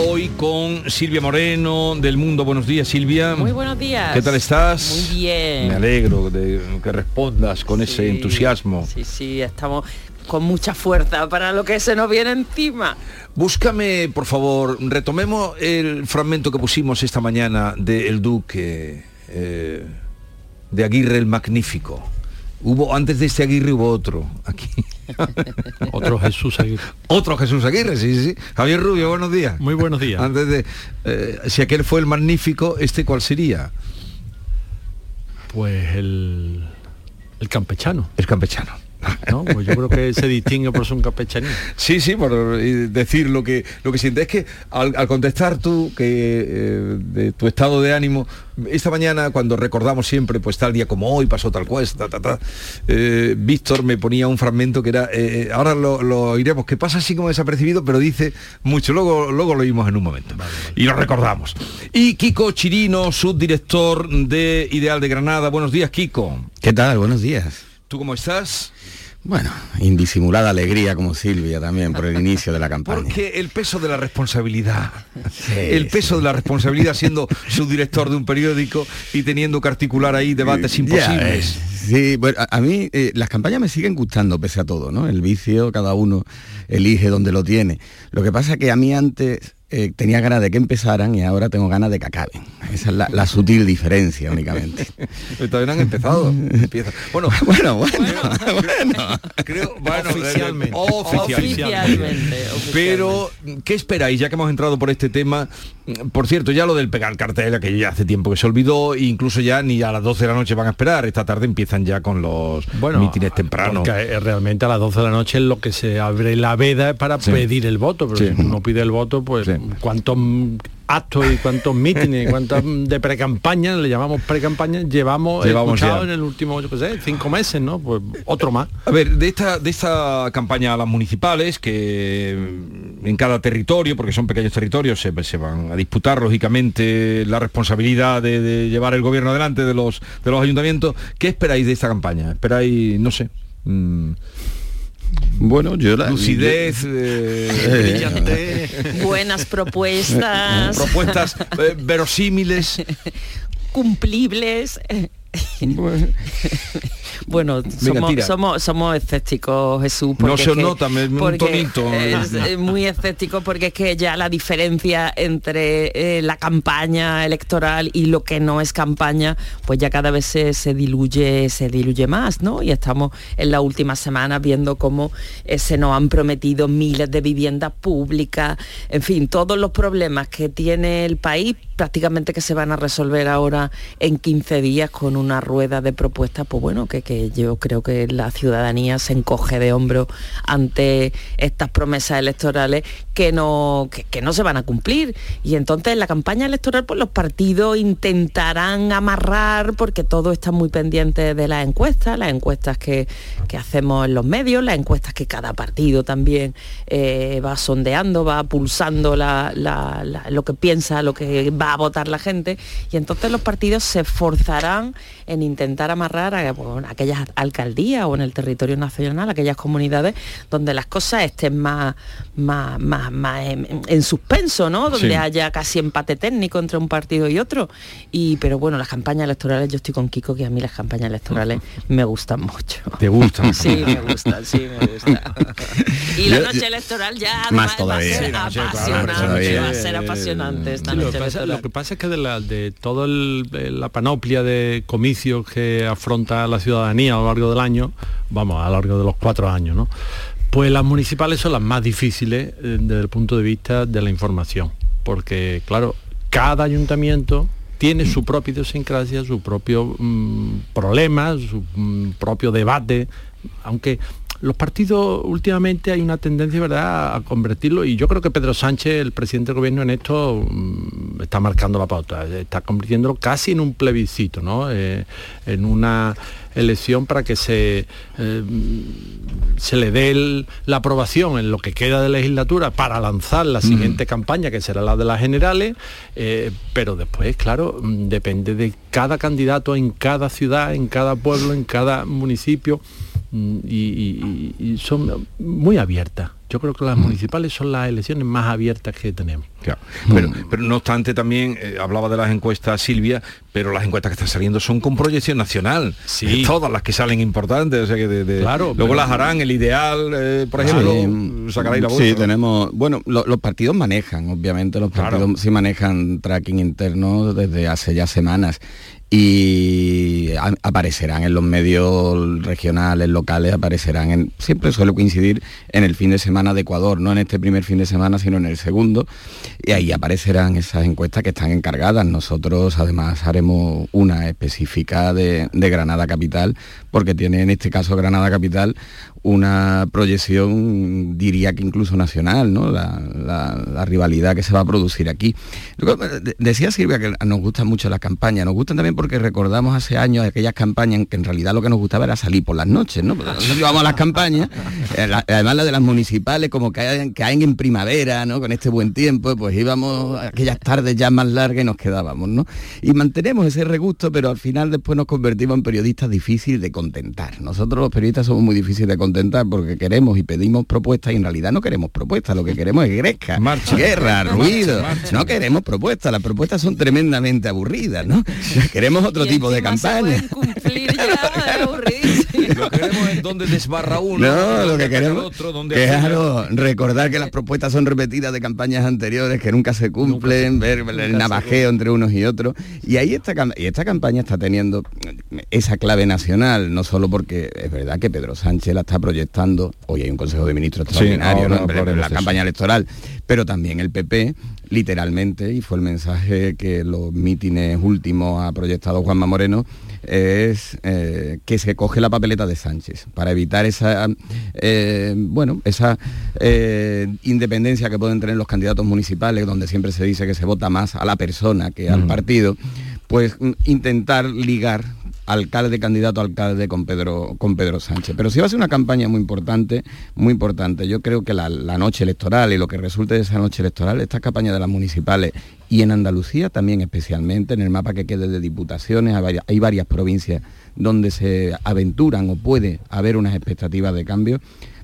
Hoy, con Silvia Moreno del Mundo. Buenos días, Silvia. Muy buenos días. ¿Qué tal estás? Muy bien. Me alegro de que respondas con ese entusiasmo. Sí, sí, estamos con mucha fuerza para lo que se nos viene encima. Búscame, por favor, retomemos el fragmento que pusimos esta mañana de El Duque, eh, de Aguirre el Magnífico. Hubo, antes de este Aguirre hubo otro, aquí. Otro Jesús Aguirre. Otro Jesús Aguirre, sí, sí. Javier Rubio, buenos días. Muy buenos días. Antes de, eh, si aquel fue el magnífico, ¿este cuál sería? Pues el, el campechano. El campechano. ¿No? Pues yo creo que se distingue por su campechanía. Sí, sí, por decir lo que lo que sientes. Es que al, al contestar tú que eh, de tu estado de ánimo, esta mañana cuando recordamos siempre, pues tal día como hoy, pasó tal cual, ta, ta, ta, eh, Víctor me ponía un fragmento que era, eh, eh, ahora lo, lo oiremos, que pasa así como desapercibido, pero dice mucho, luego, luego lo oímos en un momento. Y lo recordamos. Y Kiko Chirino, subdirector de Ideal de Granada. Buenos días, Kiko. ¿Qué tal? Buenos días. ¿Tú cómo estás? Bueno, indisimulada alegría como Silvia también por el inicio de la campaña. Porque el peso de la responsabilidad, el peso de la responsabilidad siendo subdirector de un periódico y teniendo que articular ahí debates imposibles. eh, Sí, bueno, a, a mí eh, las campañas me siguen gustando pese a todo, ¿no? El vicio, cada uno elige donde lo tiene. Lo que pasa es que a mí antes eh, tenía ganas de que empezaran y ahora tengo ganas de que acaben. Esa es la, la sutil diferencia únicamente. Todavía no han empezado. Empieza. Bueno, bueno, bueno, bueno. Creo, bueno, Oficialmente. eh, oficialmente. Pero, ¿qué esperáis? Ya que hemos entrado por este tema, por cierto, ya lo del pegar cartel, que ya hace tiempo que se olvidó, e incluso ya ni a las 12 de la noche van a esperar. Esta tarde empiezan ya con los mítines tempranos. Eh, realmente a las 12 de la noche es lo que se abre la veda para Sí. pedir el voto, pero Sí. si uno pide el voto, pues m- actos y cuántos mítines y cuántos de pre-campaña, le llamamos pre-campaña, llevamos, Llevamos escuchado ya. en el último, yo qué sé, cinco meses, ¿no? Pues otro más. A ver, de esta, de esta campaña a las municipales, que en cada territorio, porque son pequeños territorios, se, se van a disputar lógicamente la responsabilidad de, de llevar el gobierno adelante de los, de los ayuntamientos. ¿Qué esperáis de esta campaña? ¿Esperáis, no sé? mm, Bueno, yo la... lucidez, eh, brillante. Buenas propuestas. propuestas eh, verosímiles. cumplibles. Bueno, somos, somos, somos escépticos, Jesús. No se es que- nota, me- un tonito. Es, muy escéptico porque es que ya la diferencia entre eh, la campaña electoral y lo que no es campaña, pues ya cada vez se, se diluye, se diluye más, ¿no? Y estamos en las últimas semanas viendo cómo eh, se nos han prometido miles de viviendas públicas, en fin, todos los problemas que tiene el país prácticamente que se van a resolver ahora en 15 días con una rueda de propuestas, pues bueno, que, que yo creo que la ciudadanía se encoge de hombros ante estas promesas electorales que no, que, no se van a cumplir. Y entonces en la campaña electoral pues los partidos intentarán amarrar, porque todo está muy pendiente de las encuestas, las encuestas que, que hacemos en los medios, las encuestas que cada partido también eh, va sondeando, va pulsando la- lo que piensa, lo que va a votar la gente. Y entonces los partidos se esforzarán en intentar amarrar a bueno, aquellas alcaldías o en el territorio nacional, aquellas comunidades donde las cosas estén más, más, más, más en, en suspenso, ¿no? Donde Sí. haya casi empate técnico entre un partido y otro. Y, pero bueno, las campañas electorales, yo estoy con Kiko, que a mí las campañas electorales me gustan mucho. ¿Te gustan? Sí, me gustan, sí, me gustan. Y la noche electoral ya Más todavía. va a ser noche, apasionante, todavía. va a ser apasionante esta Sí, lo, noche que pasa, electoral. lo que pasa es que de, la, de toda la panoplia de comicios que afronta la ciudadanía a lo largo del año, vamos, a lo largo de los cuatro años, ¿no? Pues las municipales son las más difíciles eh, desde el punto de vista de la información, porque claro, cada ayuntamiento tiene su propia idiosincrasia, su propio mm, problema, su mm, propio debate, aunque los partidos últimamente hay una tendencia verdad a convertirlo y yo creo que Pedro Sánchez el presidente del gobierno en esto mm, está marcando la pauta. Está convirtiéndolo casi en un plebiscito no Eh, en una elección para que se eh, se le dé el- la aprobación en lo que queda de legislatura para lanzar la siguiente campaña que será la de las generales eh, pero después claro depende de cada candidato en cada ciudad en cada pueblo en cada municipio Mm, y- y son muy abiertas. Yo creo que las municipales son las elecciones más abiertas que tenemos. Claro. Pero, pero no obstante también, eh, hablaba de las encuestas Silvia, pero las encuestas que están saliendo son con proyección nacional. Sí. Todas las que salen importantes. o sea que de- de- Claro, luego pero- las harán, el ideal, eh, por ejemplo, sacaréis la Sí, vuestra. tenemos, bueno, lo- los partidos manejan, obviamente los Claro. partidos sí manejan tracking interno desde hace ya semanas y a- aparecerán en los medios regionales, locales, aparecerán en, siempre suele coincidir en el fin de semana de Ecuador, no en este primer fin de semana, sino en el segundo, y ahí aparecerán esas encuestas que están encargadas. Nosotros además haremos una específica de, de Granada Capital, porque tiene en este caso Granada Capital una proyección, diría que incluso nacional, ¿no? La, la- rivalidad que se va a producir aquí. Decía Silvia que nos gustan mucho las campañas, nos gustan también porque recordamos hace años aquellas campañas en que en realidad lo que nos gustaba era salir por las noches, ¿no? Nosotros íbamos a las campañas, eh, además la de las municipales, como caen, caen en primavera, ¿no? Con este buen tiempo, pues íbamos a aquellas tardes ya más largas y nos quedábamos, ¿no? Y mantenemos ese regusto, pero al final después nos convertimos en periodistas difíciles de contentar. Nosotros los periodistas somos muy difíciles de contentar porque queremos y pedimos propuestas y en realidad no queremos propuestas, lo que queremos es gresca, guerra, ruido. No queremos propuestas, las propuestas son tremendamente aburridas, ¿no? Queremos otro tipo de campaña. Lo que queremos es donde desbarra uno, No, lo que queremos otro, donde claro, recordar que las propuestas son repetidas de campañas anteriores que nunca se cumplen, ver el navajeo entre unos y otros. Y ahí esta, y esta campaña está teniendo esa clave nacional, no solo porque es verdad que Pedro Sánchez la está proyectando, hoy hay un Consejo de Ministros Sí, extraordinario ahora ¿no? la campaña electoral, pero también el PP literalmente, y fue el mensaje que los mítines últimos ha proyectado Juanma Moreno, es eh, que se coge la papeleta de Sánchez para evitar esa eh, bueno esa eh, independencia que pueden tener los candidatos municipales donde siempre se dice que se vota más a la persona que al partido pues mm, intentar ligar alcalde, candidato a alcalde con Pedro, con Pedro Sánchez. Pero sí va a ser una campaña muy importante, muy importante. Yo creo que la, noche electoral y lo que resulte de esa noche electoral, esta campaña de las municipales y en Andalucía también especialmente, en el mapa que quede de diputaciones, hay varias, provincias donde se aventuran o puede haber unas expectativas de cambio,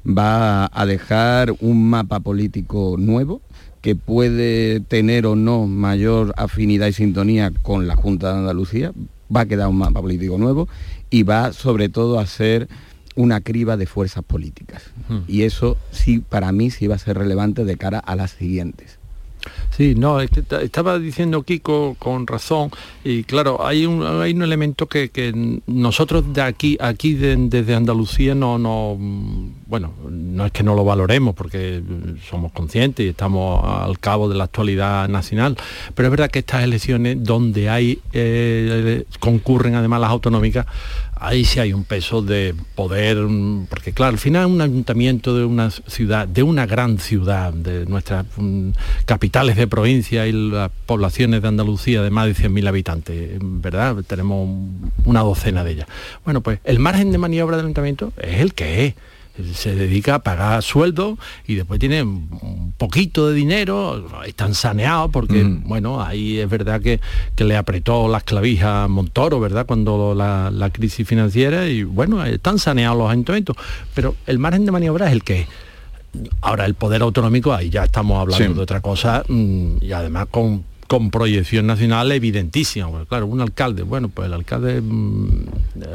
va a dejar un mapa político nuevo que puede tener o no mayor afinidad y sintonía con la Junta de Andalucía, va a quedar un mapa político nuevo y va sobre todo a ser una criba de fuerzas políticas. Hmm. Y eso sí, para mí sí va a ser relevante de cara a las siguientes. Sí, no, estaba diciendo Kiko con razón y claro, hay un, hay un elemento que, nosotros de aquí, aquí desde Andalucía no, no, bueno, no es que no lo valoremos porque somos conscientes y estamos al cabo de la actualidad nacional, pero es verdad que estas elecciones donde hay, eh, concurren además las autonómicas, ahí sí hay un peso de poder, porque claro, al final un ayuntamiento de una ciudad, de una gran ciudad, de nuestras mm, capitales de provincia y las poblaciones de Andalucía de más de 100.000 habitantes, ¿verdad? Tenemos una docena de ellas. Bueno, pues el margen de maniobra del ayuntamiento es el que es se dedica a pagar sueldo y después tiene un poquito de dinero, están saneados porque, mm. bueno, ahí es verdad que, le apretó las clavijas a Montoro, ¿verdad? Cuando la, crisis financiera y, bueno, están saneados los ayuntamientos, pero el margen de maniobra es el que Ahora, el poder autonómico, ahí ya estamos hablando de otra cosa mm, y además con con proyección nacional evidentísima. claro, un alcalde, bueno, pues el alcalde, mm,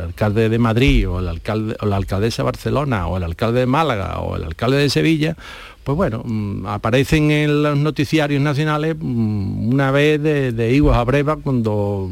alcalde de Madrid o el alcalde o la alcaldesa de Barcelona o el alcalde de Málaga o el alcalde de Sevilla, pues bueno, mm, aparecen en los noticiarios nacionales mm, una vez de, de higos a breva cuando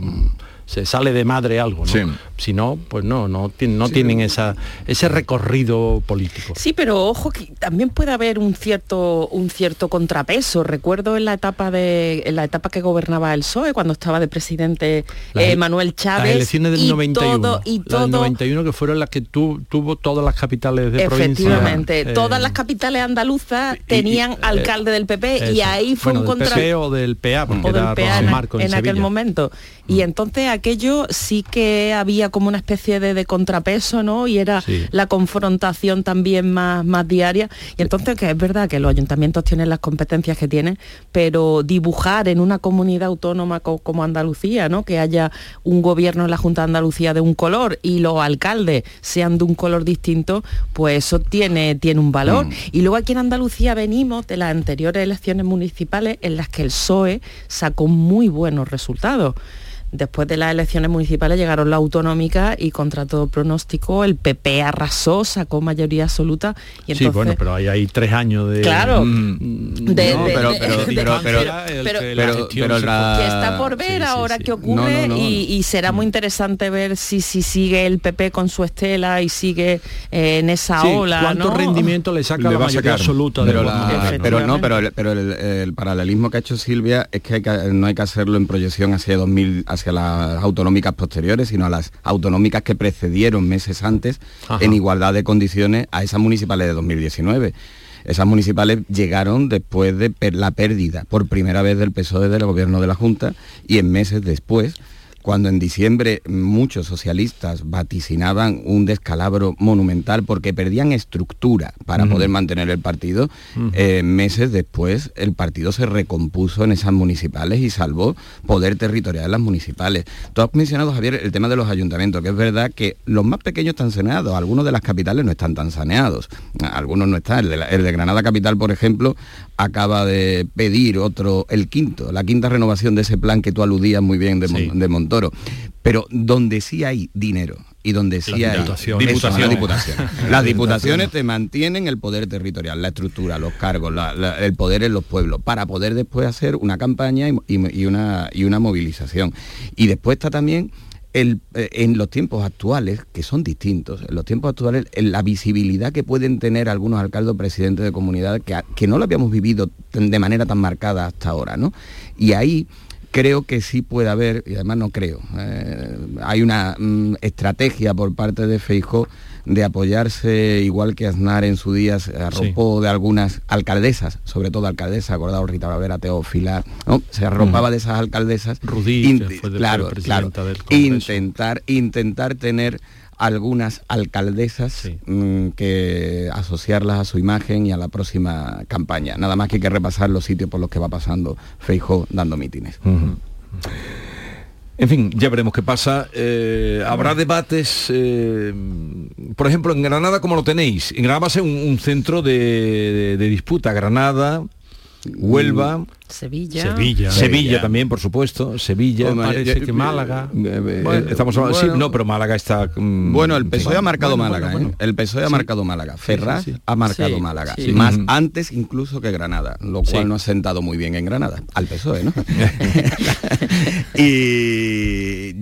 se sale de madre algo, ¿no? Si no, pues no, no, no tienen esa, ese recorrido político. Sí, pero ojo que también puede haber un cierto, un cierto contrapeso. Recuerdo en la etapa de en la etapa que gobernaba el PSOE, cuando estaba de presidente eh, Manuel Chávez. Las elecciones del 91. y todo, las 91 que fueron las que tuvo todas las capitales de provincia. Efectivamente, eh, todas las capitales andaluzas tenían eh, alcalde del PP y ahí fue un contra... o del PA, porque era del Marco en, aquel momento. Y mm. entonces aquello sí que había como una especie de, contrapeso, ¿no? Y era la confrontación también más, más diaria. Y entonces que es verdad que los ayuntamientos tienen las competencias que tienen, pero dibujar en una comunidad autónoma como Andalucía, ¿no? Que haya un gobierno en la Junta de Andalucía de un color y los alcaldes sean de un color distinto, pues eso tiene, tiene un valor. Mm. Y luego aquí en Andalucía venimos de las anteriores elecciones municipales en las que el PSOE sacó muy buenos resultados. Después de las elecciones municipales llegaron la autonómica y contra todo pronóstico el PP arrasó, sacó mayoría absoluta. Y entonces... Sí, bueno, pero hay ahí tres años de... Claro. pero, que está por ver ahora qué ocurre y, será muy interesante ver si, si sigue el PP con su estela y sigue eh, en esa ola. ¿Cuánto rendimiento le saca la mayoría absoluta? Pero, pero no, pero, pero el, paralelismo que ha hecho Silvia es que, no hay que hacerlo en proyección hacia 2000 hacia las autonómicas posteriores, sino a las autonómicas que precedieron meses antes en igualdad de condiciones a esas municipales de 2019 esas municipales llegaron después de la pérdida por primera vez del PSOE del gobierno de la Junta y en meses después cuando en diciembre muchos socialistas vaticinaban un descalabro monumental porque perdían estructura para poder mantener el partido, eh, meses después el partido se recompuso en esas municipales y salvó poder territorial en las municipales. Tú has mencionado, Javier, el tema de los ayuntamientos, que es verdad que los más pequeños están saneados, algunos de las capitales no están tan saneados, algunos no están. El de, Granada Capital, por ejemplo, acaba de pedir otro, el quinto, la quinta renovación de ese plan que tú aludías muy bien de, de Pero donde sí hay dinero y donde sí hay las diputaciones te mantienen el poder territorial, la estructura, los cargos, el poder en los pueblos, para poder después hacer una campaña y, una, y una movilización. Y después está también el, eh, en los tiempos actuales, que son distintos, en los tiempos actuales, en la visibilidad que pueden tener algunos alcaldes o presidentes de comunidades que, que no lo habíamos vivido de manera tan marcada hasta ahora, ¿no? Y ahí creo que sí puede haber, y además no creo, eh, hay una mm, estrategia por parte de Feijó de apoyarse, igual que Aznar en su día se arropó de algunas alcaldesas, sobre todo alcaldesas, acordado Rita Bravera, Teófila, ¿no? se arropaba de esas alcaldesas. Rudí, claro, claro, intentar, intentar tener algunas alcaldesas mm, que asociarlas a su imagen y a la próxima campaña. Nada más que hay que repasar los sitios por los que va pasando Feijó dando mítines. En fin, ya veremos qué pasa. Eh, habrá debates, eh, por ejemplo, en Granada, ¿cómo lo tenéis? En Granada va a ser un, centro de, disputa. Granada, Huelva, Sevilla. Sevilla. Sevilla también, por supuesto. Sevilla. parece que Málaga. Eh, eh, estamos hablando, sí, no, pero Málaga está. Mm, bueno, el PSOE ha marcado Málaga. ¿eh? El PSOE ha marcado Málaga. Ferraz ha marcado Málaga. Más antes incluso que Granada, lo cual no ha sentado muy bien en Granada. Al PSOE, ¿no? y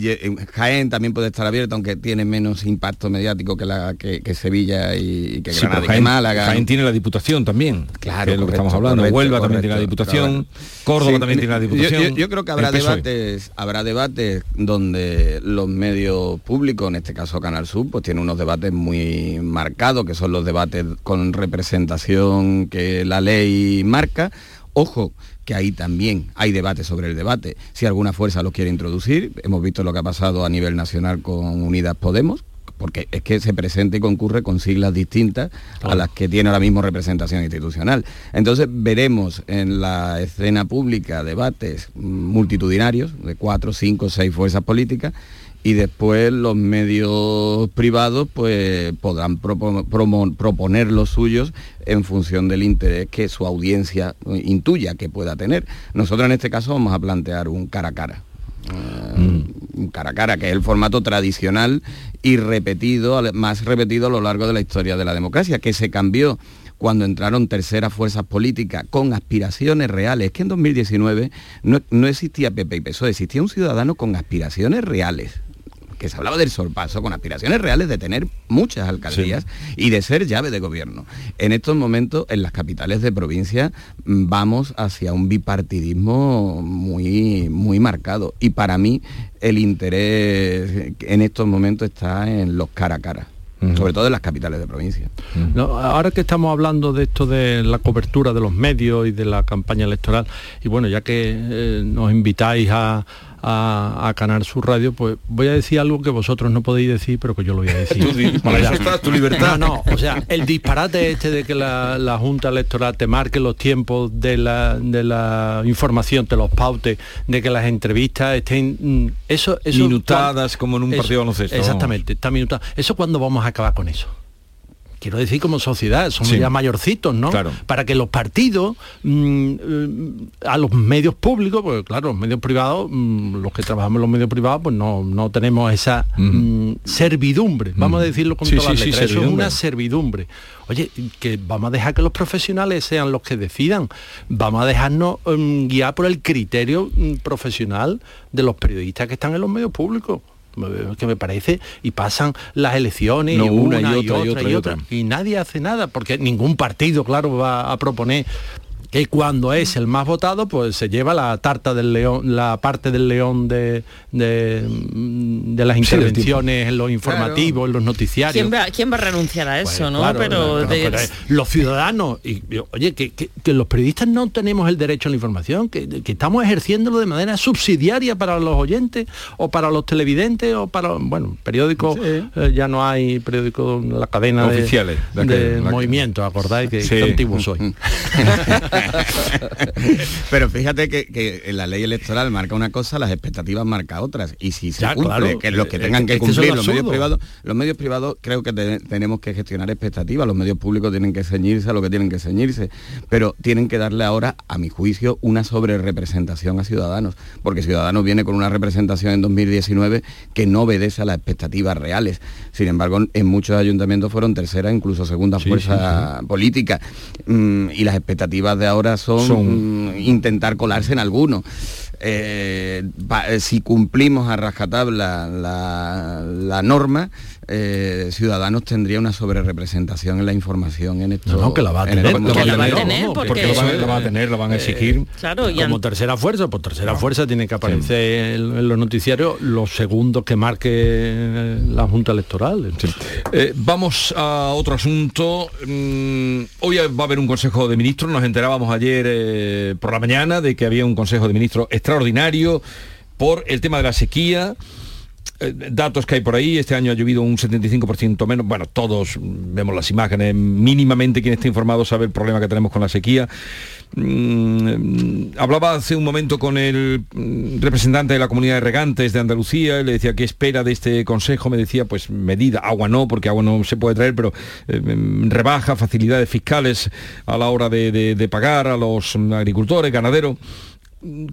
Jaén también puede estar abierto, aunque tiene menos impacto mediático que, la, que, Sevilla y, que Granada Jaén, Málaga. Jaén tiene la Diputación también. Claro, es lo que estamos hablando. Huelva también tiene la Diputación. Córdoba también tiene la diputación. Yo, creo que habrá debates, habrá debates donde los medios públicos, en este caso Canal Sur, pues tiene unos debates muy marcados, que son los debates con representación que la ley marca. Ojo, que ahí también hay debate sobre el debate. Si alguna fuerza lo quiere introducir, hemos visto lo que ha pasado a nivel nacional con Unidas Podemos, porque es que se presenta y concurre con siglas distintas a las que tiene ahora mismo representación institucional. Entonces veremos en la escena pública debates multitudinarios de cuatro, cinco, seis fuerzas políticas y después los medios privados pues podrán proponer los suyos en función del interés que su audiencia intuya que pueda tener. Nosotros en este caso vamos a plantear un cara a cara. Mm. cara a cara, que es el formato tradicional y repetido, más repetido a lo largo de la historia de la democracia, que se cambió cuando entraron terceras fuerzas políticas con aspiraciones reales. Es que en 2019 no, no existía PP y PSOE, existía un ciudadano con aspiraciones reales que se hablaba del sorpaso, con aspiraciones reales de tener muchas alcaldías y de ser llave de gobierno. En estos momentos, en las capitales de provincia, mm, vamos hacia un bipartidismo muy, muy marcado. Y para mí, el interés en estos momentos está en los cara a cara sobre todo en las capitales de provincia. ahora que estamos hablando de esto de la cobertura de los medios y de la campaña electoral, y bueno, ya que eh, nos invitáis a, a, Canal Sur Radio, pues voy a decir algo que vosotros no podéis decir, pero que yo lo voy a decir. eso tu libertad. No, no, o sea, el disparate este de que la, Junta Electoral te marque los tiempos de la, de la información, te los paute, de que las entrevistas estén... Mm, eso, eso Minutadas como en un partido de baloncesto. Exactamente, está minutada. ¿Eso cuando vamos a acabar con eso? Quiero decir como sociedad, somos ya mayorcitos, ¿no? Para que los partidos, mm, eh, a los medios públicos, porque claro, los medios privados, mm, los que trabajamos en los medios privados, pues no, no tenemos esa mm, servidumbre, vamos a decirlo con todas las letras, eso es una servidumbre. Oye, que vamos a dejar que los profesionales sean los que decidan, vamos a dejarnos guiar por el criterio profesional de los periodistas que están en los medios públicos que me parece, y pasan las elecciones una, y, otra, y, otra, y nadie hace nada, porque ningún partido, claro, va a proponer que cuando es el más votado, pues se lleva la tarta del león, la parte del león de, de, las intervenciones en los informativos, en los noticiarios. ¿Quién va, ¿Quién va, a renunciar a eso, no? pero, los ciudadanos, y, oye, que, los periodistas no tenemos el derecho a la información, que, estamos ejerciéndolo de manera subsidiaria para los oyentes o para los televidentes o para, bueno, periódicos, eh, ya no hay periódicos, la cadena oficiales de, movimiento, acordáis que, sí. antiguo soy. Pero fíjate que, la ley electoral marca una cosa, las expectativas marca otras. Y si se cumple, que los que tengan que, cumplir los medios privados, los medios privados creo que tenemos que gestionar expectativas, los medios públicos tienen que ceñirse a lo que tienen que ceñirse, pero tienen que darle ahora, a mi juicio, una sobrerepresentación a Ciudadanos, porque Ciudadanos viene con una representación en 2019 que no obedece a las expectativas reales. Sin embargo, en muchos ayuntamientos fueron tercera, incluso segunda fuerza política, mm, y las expectativas de ahora son, intentar colarse en alguno. eh, si cumplimos a rajatabla la, la norma, eh, Ciudadanos tendría una sobrerepresentación en la información en esto. No, no, que la va a el tener, que la va a tener, porque, lo van, va a tener, lo van a exigir. claro, y como an- tercera fuerza, por tercera fuerza tiene que aparecer en, en los noticiarios los segundos que marque eh, la Junta Electoral. Eh, vamos a otro asunto. Mm, hoy va a haber un Consejo de Ministros. Nos enterábamos ayer eh, por la mañana de que había un Consejo de Ministros extraordinario por el tema de la sequía. Eh, datos que hay por ahí, este año ha llovido un 75% menos, bueno, todos vemos las imágenes, mínimamente quien esté informado sabe el problema que tenemos con la sequía. Mm, hablaba hace un momento con el mm, representante de la comunidad de regantes de Andalucía, y le decía qué espera de este consejo, me decía pues medida, agua no, porque agua no se puede traer, pero eh, mm, rebaja, facilidades fiscales a la hora de, de- pagar a los agricultores, ganaderos.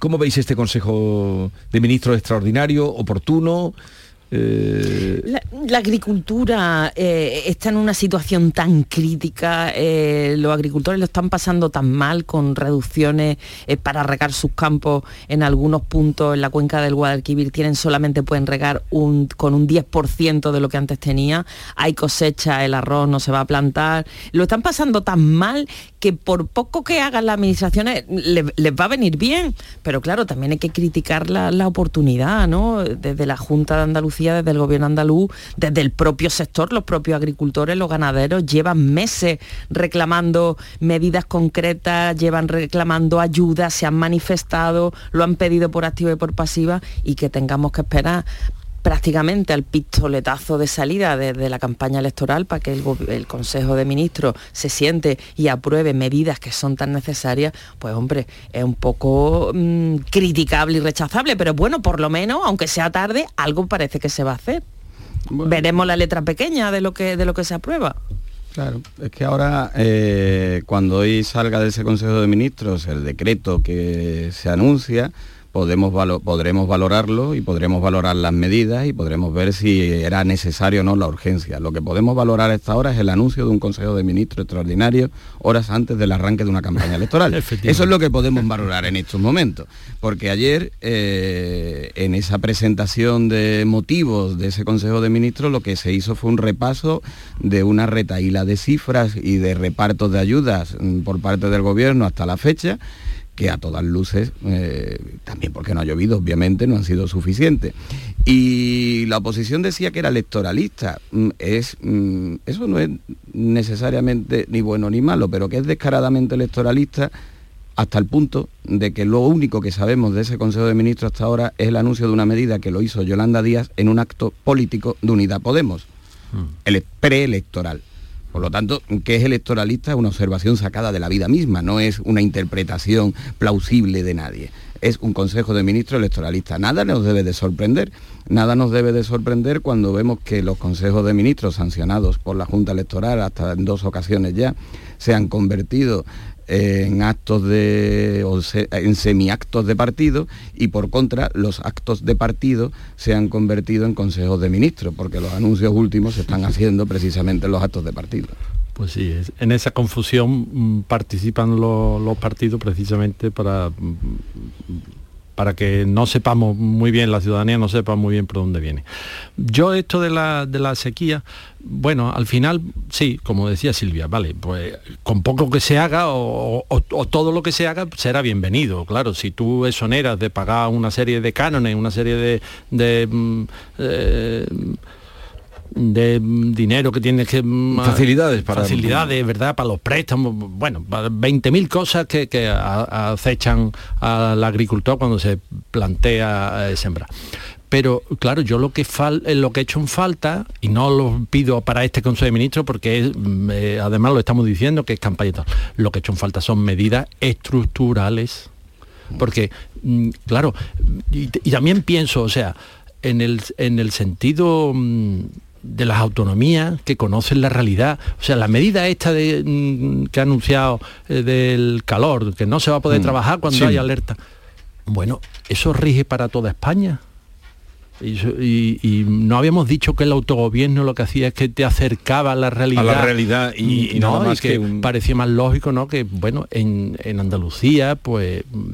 ¿Cómo veis este Consejo de Ministros extraordinario, oportuno? Eh, La, agricultura eh, está en una situación tan crítica, eh, los agricultores lo están pasando tan mal con reducciones para regar sus campos en algunos puntos en la cuenca del Guadalquivir tienen solamente pueden regar con un 10% de lo que antes tenía, hay cosecha, el arroz no se va a plantar, lo están pasando tan mal que por poco que hagan las administraciones le- les va a venir bien, pero claro, también hay que criticar la, la oportunidad, ¿no? Desde la Junta de Andalucía, desde el gobierno andaluz, desde el propio sector, los propios agricultores, los ganaderos, llevan meses reclamando medidas concretas, llevan reclamando ayuda, se han manifestado, lo han pedido por activa y por pasiva y que tengamos que esperar prácticamente al pistoletazo de salida desde la campaña electoral para que el Consejo de Ministros se siente y apruebe medidas que son tan necesarias, pues hombre, es un poco mm, criticable y rechazable, pero bueno, por lo menos, aunque sea tarde, algo parece que se va a hacer. Veremos la letra pequeña de lo que, de lo que se aprueba. Claro, es que ahora eh, cuando hoy salga de ese Consejo de Ministros el decreto que se anuncia, podemos valo- podremos valorarlo y podremos valorar las medidas y podremos ver si era necesario o no la urgencia. Lo que podemos valorar a esta hora es el anuncio de un Consejo de Ministros extraordinario horas antes del arranque de una campaña electoral. Eso es lo que podemos valorar en estos momentos. Porque ayer, eh, en esa presentación de motivos de ese Consejo de Ministros, lo que se hizo fue un repaso de una retaíla de cifras y de repartos de ayudas mm, por parte del gobierno hasta la fecha que a todas luces, eh, también porque no ha llovido, obviamente, no han sido suficientes. Y la oposición decía que era electoralista. Mm, Es, mm, eso no es necesariamente ni bueno ni malo, pero que es descaradamente electoralista hasta el punto de que lo único que sabemos de ese Consejo de Ministros hasta ahora es el anuncio de una medida que lo hizo Yolanda Díaz en un acto político de Unidad Podemos, el preelectoral. Por lo tanto, que es electoralista es una observación sacada de la vida misma, no es una interpretación plausible de nadie. Es un Consejo de Ministros electoralista. Nada nos debe de sorprender. Nada nos debe de sorprender cuando vemos que los consejos de ministros sancionados por la Junta Electoral hasta en dos ocasiones ya se han convertido en actos de o se- en semiactos de partido y por contra los actos de partido se han convertido en consejos de ministros porque los anuncios últimos se están haciendo precisamente en los actos de partido. Pues sí, en esa confusión mm, participan lo- los partidos precisamente para, mm, para que no sepamos muy bien, la ciudadanía no sepa muy bien por dónde viene. Yo esto de la, de la sequía, bueno, al final, sí, como decía Silvia, vale, pues con poco que se haga o, o- todo lo que se haga será bienvenido. Claro, si tú exoneras de pagar una serie de cánones, una serie de... de, mm, eh, de dinero que tienes que mm, Facilidades para- facilidades verdad para los préstamos bueno para 20.000 cosas que, que acechan al agricultor cuando se plantea eh, sembrar. Pero claro yo lo que fal- eh, lo que he hecho en falta y no lo pido para este Consejo de Ministros porque es, mm, eh, además lo estamos diciendo que es campaña y tal lo que he hecho en falta son medidas estructurales porque mm, claro y, y también pienso o sea en el, en el sentido de las autonomías que conocen la realidad. O sea, la medida esta de, mm, que ha anunciado eh, del calor, que no se va a poder Mm, trabajar cuando sí. hay alerta. Bueno, eso rige para toda España. Y, so- y- y no habíamos dicho que el autogobierno lo que hacía es que te acercaba a la realidad. A la realidad y- y no, nada más que, que un- parecía más lógico, ¿no? Que bueno, en, en Andalucía, pues mm,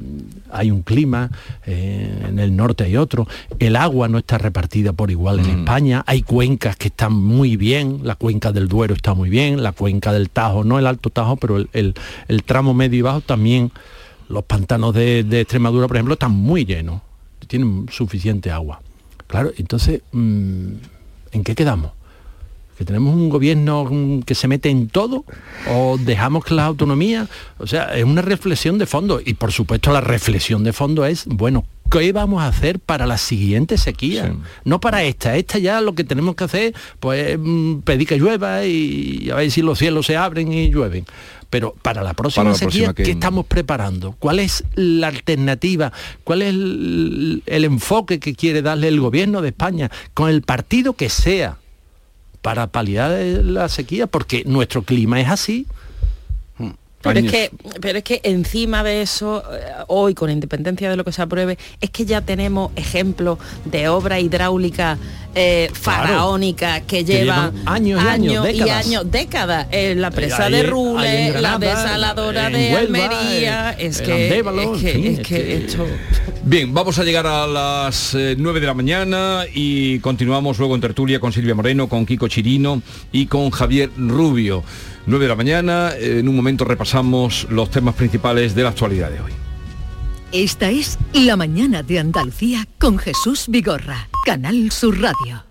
hay un clima, eh, en el norte hay otro, el agua no está repartida por igual Mm. en España, hay cuencas que están muy bien, la cuenca del Duero está muy bien, la cuenca del Tajo, no el Alto Tajo, pero el, el- el tramo medio y bajo también. Los pantanos de, de Extremadura, por ejemplo, están muy llenos, tienen suficiente agua. Claro, entonces, mm, ¿en qué quedamos? ¿Que tenemos un gobierno que se mete en todo? ¿O dejamos que las autonomías? O sea, es una reflexión de fondo. Y por supuesto la reflexión de fondo es, bueno, ¿qué vamos a hacer para la siguiente sequía? No para esta. Esta ya lo que tenemos que hacer, pues mm, pedir que llueva y a ver si los cielos se abren y llueven. Pero para la próxima Para la sequía, próxima que- ¿qué estamos preparando? ¿Cuál es la alternativa? ¿Cuál es el, el enfoque que quiere darle el gobierno de España con el partido que sea para paliar la sequía? Porque nuestro clima es así. Pero es, que, pero es que encima de eso, eh, hoy, con independencia de lo que se apruebe, es que ya tenemos ejemplos de obra hidráulica eh, faraónica que, llevan años y años, y décadas. años, décadas. Eh, la presa ahí- de Rules, la desaladora en de Huelva, Almería. en- es, en que, Andévalo, es que, en fin, es que- esto... Bien, vamos a llegar a las eh, 9 de la mañana y continuamos luego en tertulia con Silvia Moreno, con Kiko Chirino y con Javier Rubio. 9 de la mañana, en un momento repasamos los temas principales de la actualidad de hoy. Esta es La mañana de Andalucía con Jesús Vigorra, Canal Sur Radio.